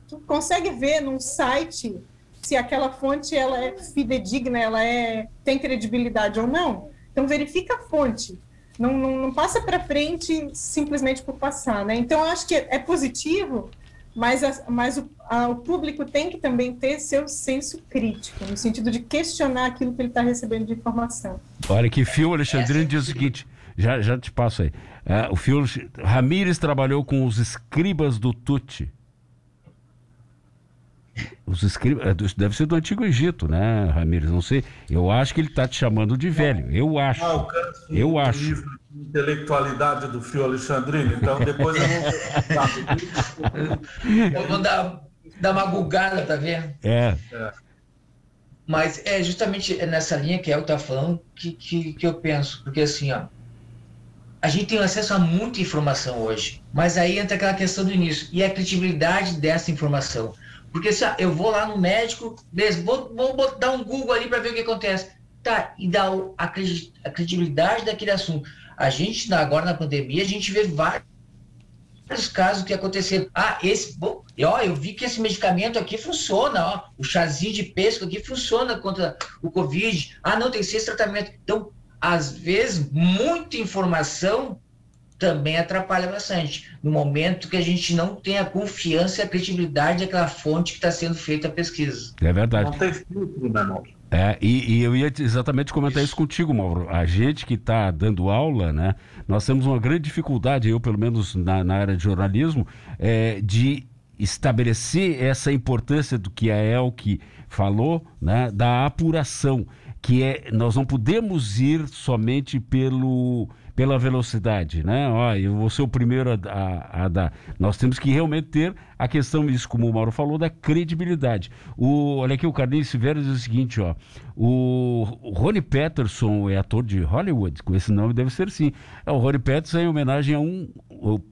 Tu consegue ver num site se aquela fonte ela é fidedigna, ela é tem credibilidade ou não. Então verifica a fonte. Não, não, não passa para frente simplesmente por passar, né? Então acho que é, positivo, mas, a, mas o, a, o público tem que também ter seu senso crítico, no sentido de questionar aquilo que ele está recebendo de informação. Olha que fio, Alexandrino diz o seguinte: já, já te passo aí. É, o Fiol Ramírez trabalhou com os escribas do Tuti. Os escribas, é, deve ser do Antigo Egito, né, Ramírez? Não sei. Eu acho que ele está te chamando de velho. Eu acho. Eu acho. Intelectualidade do Fio Alexandrino. Então depois eu vou. eu vou dar, dar uma gulgada, tá vendo? É. é. Mas é justamente nessa linha que El tá falando que, que, que eu penso. Porque assim, ó a gente tem acesso a muita informação hoje, mas aí entra aquela questão do início, e a credibilidade dessa informação. Porque se eu vou lá no médico, beleza, vou, vou dar um Google ali para ver o que acontece. Tá, e dá a credibilidade daquele assunto. A gente, agora na pandemia, a gente vê vários casos que aconteceram. Ah, esse. Bom, ó, eu vi que esse medicamento aqui funciona, ó. O chazinho de pesco aqui funciona contra o Covid. Ah, não, tem esse tratamento. Então, às vezes, muita informação também atrapalha bastante. No momento que a gente não tem a confiança e a credibilidade daquela fonte que está sendo feita a pesquisa. É verdade. Não tem filtro, né, Mauro? É, e, e, eu ia exatamente comentar isso. isso contigo, Mauro. A gente que está dando aula, né? Nós temos uma grande dificuldade, eu pelo menos na, na área de jornalismo, é, de estabelecer essa importância do que a Elke falou, né? Da apuração que é nós não podemos ir somente pelo pela velocidade, né? Ó, eu vou ser o primeiro a, a, a, dar. Nós temos que realmente ter a questão, isso como o Mauro falou, da credibilidade. O, olha aqui, o Carlinhos Silveira diz o seguinte, ó. O, o Rony Peterson é ator de Hollywood, com esse nome deve ser sim. É, o Rony Peterson é em homenagem a um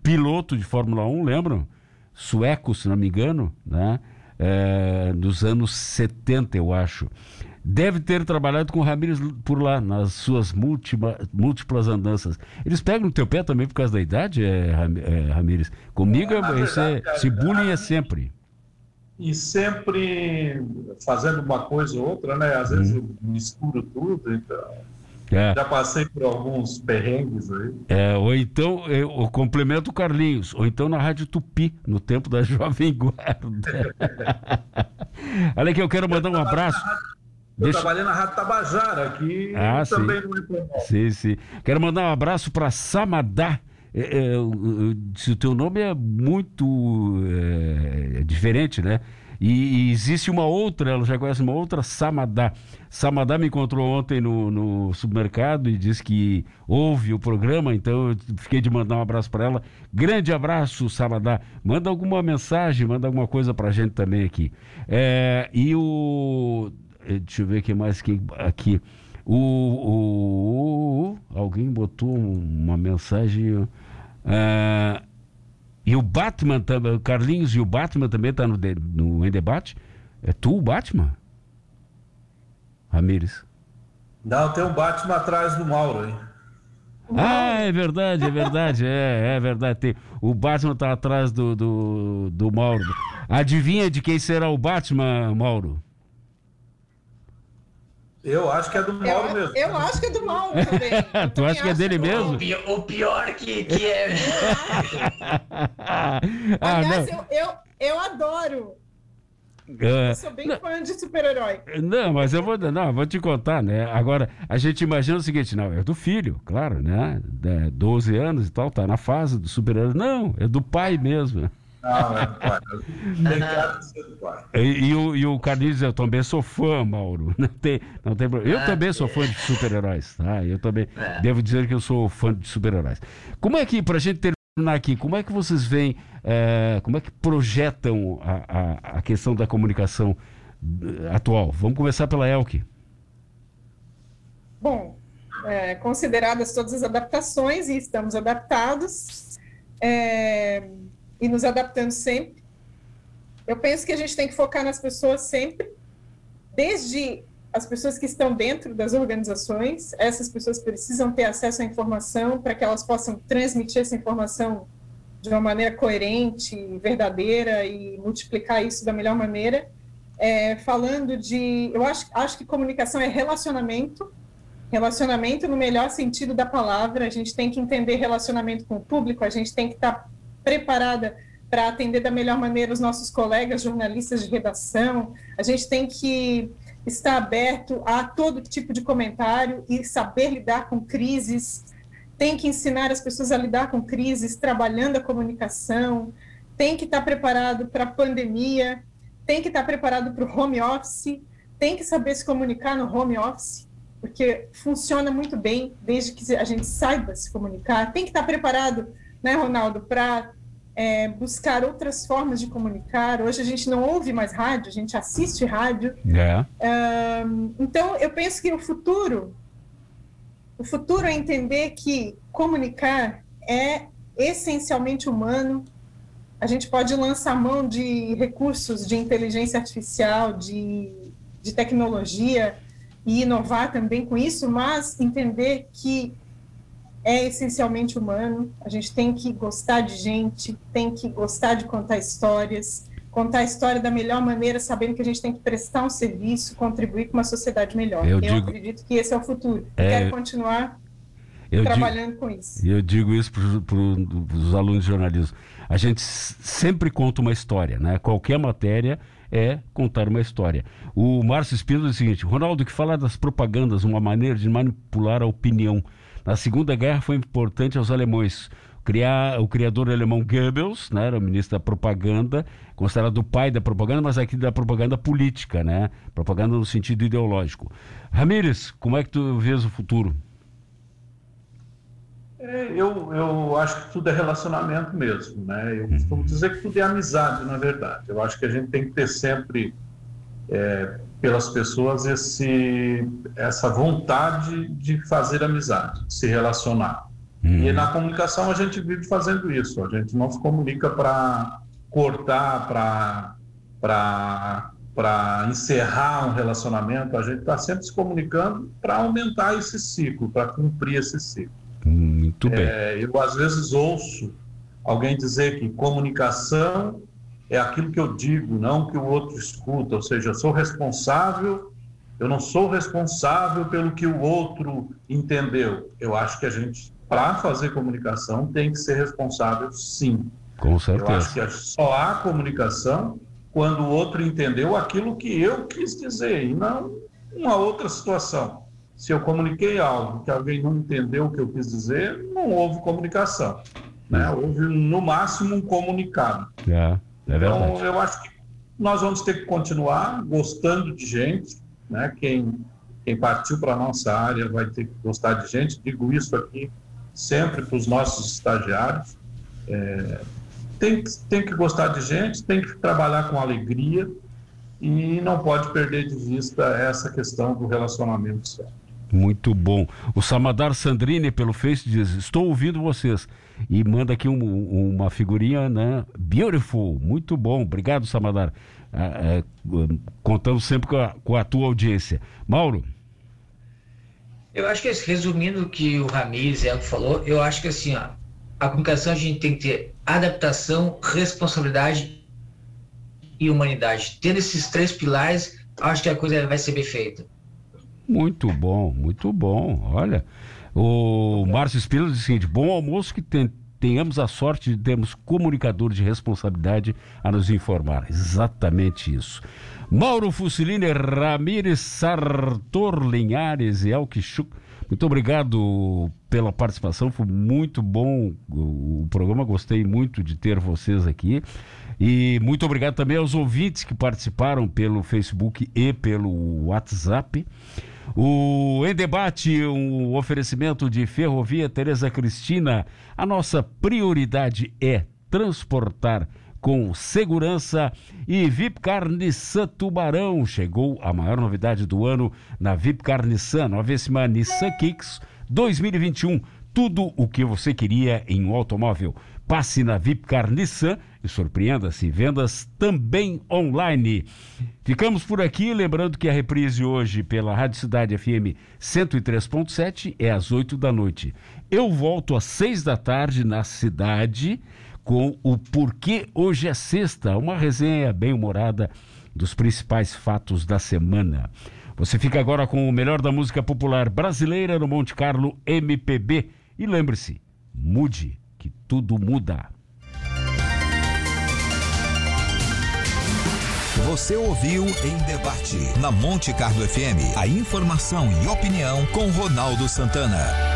piloto de Fórmula 1, lembram? Sueco, se não me engano, né? É, dos anos 70, eu acho. Deve ter trabalhado com o Ramírez por lá, nas suas múltipla, múltiplas andanças. Eles pegam no teu pé também por causa da idade, é, é, Ramírez? Comigo, é, esse, esse bullying é sempre. e sempre fazendo uma coisa ou outra, né? Às vezes hum. eu misturo tudo, então. É. Já passei por alguns perrengues aí. É, ou então, eu, eu complemento o Carlinhos, ou então na Rádio Tupi, no tempo da Jovem Guarda. Olha aqui, eu quero mandar um abraço. Eu Deixa... trabalhei na Rádio Tabajara, aqui ah, também sim. não é Sim, sim. Quero mandar um abraço para Samadá. É, é, o teu nome é muito é, diferente, né? E, e, existe uma outra, ela já conhece uma outra Samadá. Samadá me encontrou ontem no, no supermercado e disse que ouve o programa, então eu fiquei de mandar um abraço para ela. Grande abraço, Samadá. Manda alguma mensagem, manda alguma coisa para a gente também aqui. É, e o deixa eu ver o que mais que aqui. O, o, o, alguém botou uma mensagem. Uh, e o Batman também, o Carlinhos e o Batman também tá no, de, no em debate. É tu o Batman? Ramires. Não, tem um Batman atrás do Mauro, hein? Ah, é verdade, é verdade, é, é verdade. Tem, o Batman tá atrás do, do, do Mauro. Adivinha de quem será o Batman, Mauro? Eu acho que é do Mauro eu, mesmo. Eu acho que é do Mauro também. tu acha que é dele mesmo? O pior, o pior que, que é. ah, Aliás, eu, eu, eu adoro. É. Eu sou bem não, fã de super-herói. Não, mas eu vou, não, vou te contar, né? Agora, a gente imagina o seguinte, não, é do filho, claro, né? É, 12 anos e tal, tá na fase do super-herói. Não, é do pai mesmo. Não, é. E, e, o, e o Carlinhos, eu também sou fã, Mauro. Não tem, não tem problema. Eu é, também sou fã de super-heróis, tá? Eu também é. devo dizer que eu sou fã de super-heróis. Como é que, pra gente terminar aqui, como é que vocês veem, é, como é que projetam a, a, a questão da comunicação eh, atual? Vamos começar pela Elke. Bom, é, consideradas todas as adaptações, e estamos adaptados, é, e nos adaptando sempre. Eu penso que a gente tem que focar nas pessoas sempre, desde as pessoas que estão dentro das organizações, essas pessoas precisam ter acesso à informação para que elas possam transmitir essa informação de uma maneira coerente, verdadeira e multiplicar isso da melhor maneira. É, falando de, eu acho, acho que comunicação é relacionamento, relacionamento no melhor sentido da palavra. A gente tem que entender relacionamento com o público, a gente tem que estar tá preparada para atender da melhor maneira os nossos colegas jornalistas de redação. A gente tem que estar aberto a todo tipo de comentário e saber lidar com crises. Tem que ensinar as pessoas a lidar com crises, trabalhando a comunicação. Tem que estar preparado para a pandemia. Tem que estar preparado para o home office. Tem que saber se comunicar no home office, porque funciona muito bem desde que a gente saiba se comunicar. Tem que estar preparado né, Ronaldo, para é, buscar outras formas de comunicar. Hoje a gente não ouve mais rádio, a gente assiste rádio. É. então, eu penso que o futuro, o futuro é entender que comunicar é essencialmente humano. A gente pode lançar mão de recursos de inteligência artificial, de, de tecnologia e inovar também com isso, mas entender que é essencialmente humano. A gente tem que gostar de gente, tem que gostar de contar histórias, contar a história da melhor maneira, sabendo que a gente tem que prestar um serviço, contribuir com uma sociedade melhor. Eu, eu digo, acredito que esse é o futuro. É, Quero continuar trabalhando digo, com isso. E eu digo isso para os alunos de jornalismo. A gente sempre conta uma história, né? Qualquer matéria é contar uma história. O Márcio Espírito diz o seguinte: Ronaldo, que fala das propagandas, uma maneira de manipular a opinião. Na Segunda Guerra foi importante aos alemães. Criar, o criador alemão Goebbels, né, era o ministro da propaganda, considerado o pai da propaganda, mas aqui da propaganda política, né? Propaganda no sentido ideológico. Ramires, como é que tu vês o futuro? É, eu, eu acho que tudo é relacionamento mesmo, né? Eu costumo uhum. dizer que tudo é amizade, na verdade. Eu acho que a gente tem que ter sempre é, pelas pessoas esse, essa vontade de fazer amizade, de se relacionar. Uhum. E na comunicação a gente vive fazendo isso. A gente não se comunica para cortar, para encerrar um relacionamento. A gente está sempre se comunicando para aumentar esse ciclo, para cumprir esse ciclo. Muito bem. É, eu às vezes ouço alguém dizer que comunicação é aquilo que eu digo, não que o outro escuta. Ou seja, eu sou responsável, eu não sou responsável pelo que o outro entendeu. Eu acho que a gente, para fazer comunicação, tem que ser responsável, sim. Com certeza. Eu acho que só há comunicação quando o outro entendeu aquilo que eu quis dizer e não uma outra situação. Se eu comuniquei algo que alguém não entendeu o que eu quis dizer, não houve comunicação. Né? Houve, no máximo, um comunicado. É, é verdade. Então, eu acho que nós vamos ter que continuar gostando de gente. Né? Quem, quem partiu para a nossa área vai ter que gostar de gente. Digo isso aqui sempre para os nossos estagiários. É, tem, tem que gostar de gente, tem que trabalhar com alegria e não pode perder de vista essa questão do relacionamento certo. Muito bom. O Samadar Sandrini pelo Face diz: Estou ouvindo vocês. E manda aqui um, uma figurinha, né? Beautiful, muito bom. Obrigado, Samadar. Ah, ah, contando sempre com a, com a tua audiência. Mauro. Eu acho que, resumindo o que o Ramires falou, eu acho que assim, ó, a comunicação a gente tem que ter adaptação, responsabilidade e humanidade. Tendo esses três pilares, acho que a coisa vai ser bem feita. Muito bom, muito bom. Olha, o Márcio Espírito diz o seguinte: bom almoço que tem, tenhamos a sorte de termos comunicador de responsabilidade a nos informar. Exatamente isso. Mauro Fusilini, Ramires Sartor Linhares e Elquichuk muito obrigado pela participação, foi muito bom o programa, gostei muito de ter vocês aqui. E muito obrigado também aos ouvintes que participaram pelo Facebook e pelo WhatsApp. O Em Debate, um oferecimento de Ferrovia Tereza Cristina. A nossa prioridade é transportar com segurança. E Vipcar Nissan Tubarão chegou a maior novidade do ano na Vipcar Nissan, novíssima Nissan Kicks 2021. Tudo o que você queria em um automóvel. Passe na Vipcar Nissan e surpreenda-se. Vendas também online. Ficamos por aqui, lembrando que a reprise hoje pela Rádio Cidade FM 103.7 é às 8 da noite. Eu volto às 6 da tarde na cidade com o Porquê Hoje é Sexta, uma resenha bem humorada dos principais fatos da semana. Você fica agora com o melhor da música popular brasileira no Monte Carlo MPB. E lembre-se, mude, tudo muda. Você ouviu em debate na Monte Carlo FM a informação e opinião com Ronaldo Santana.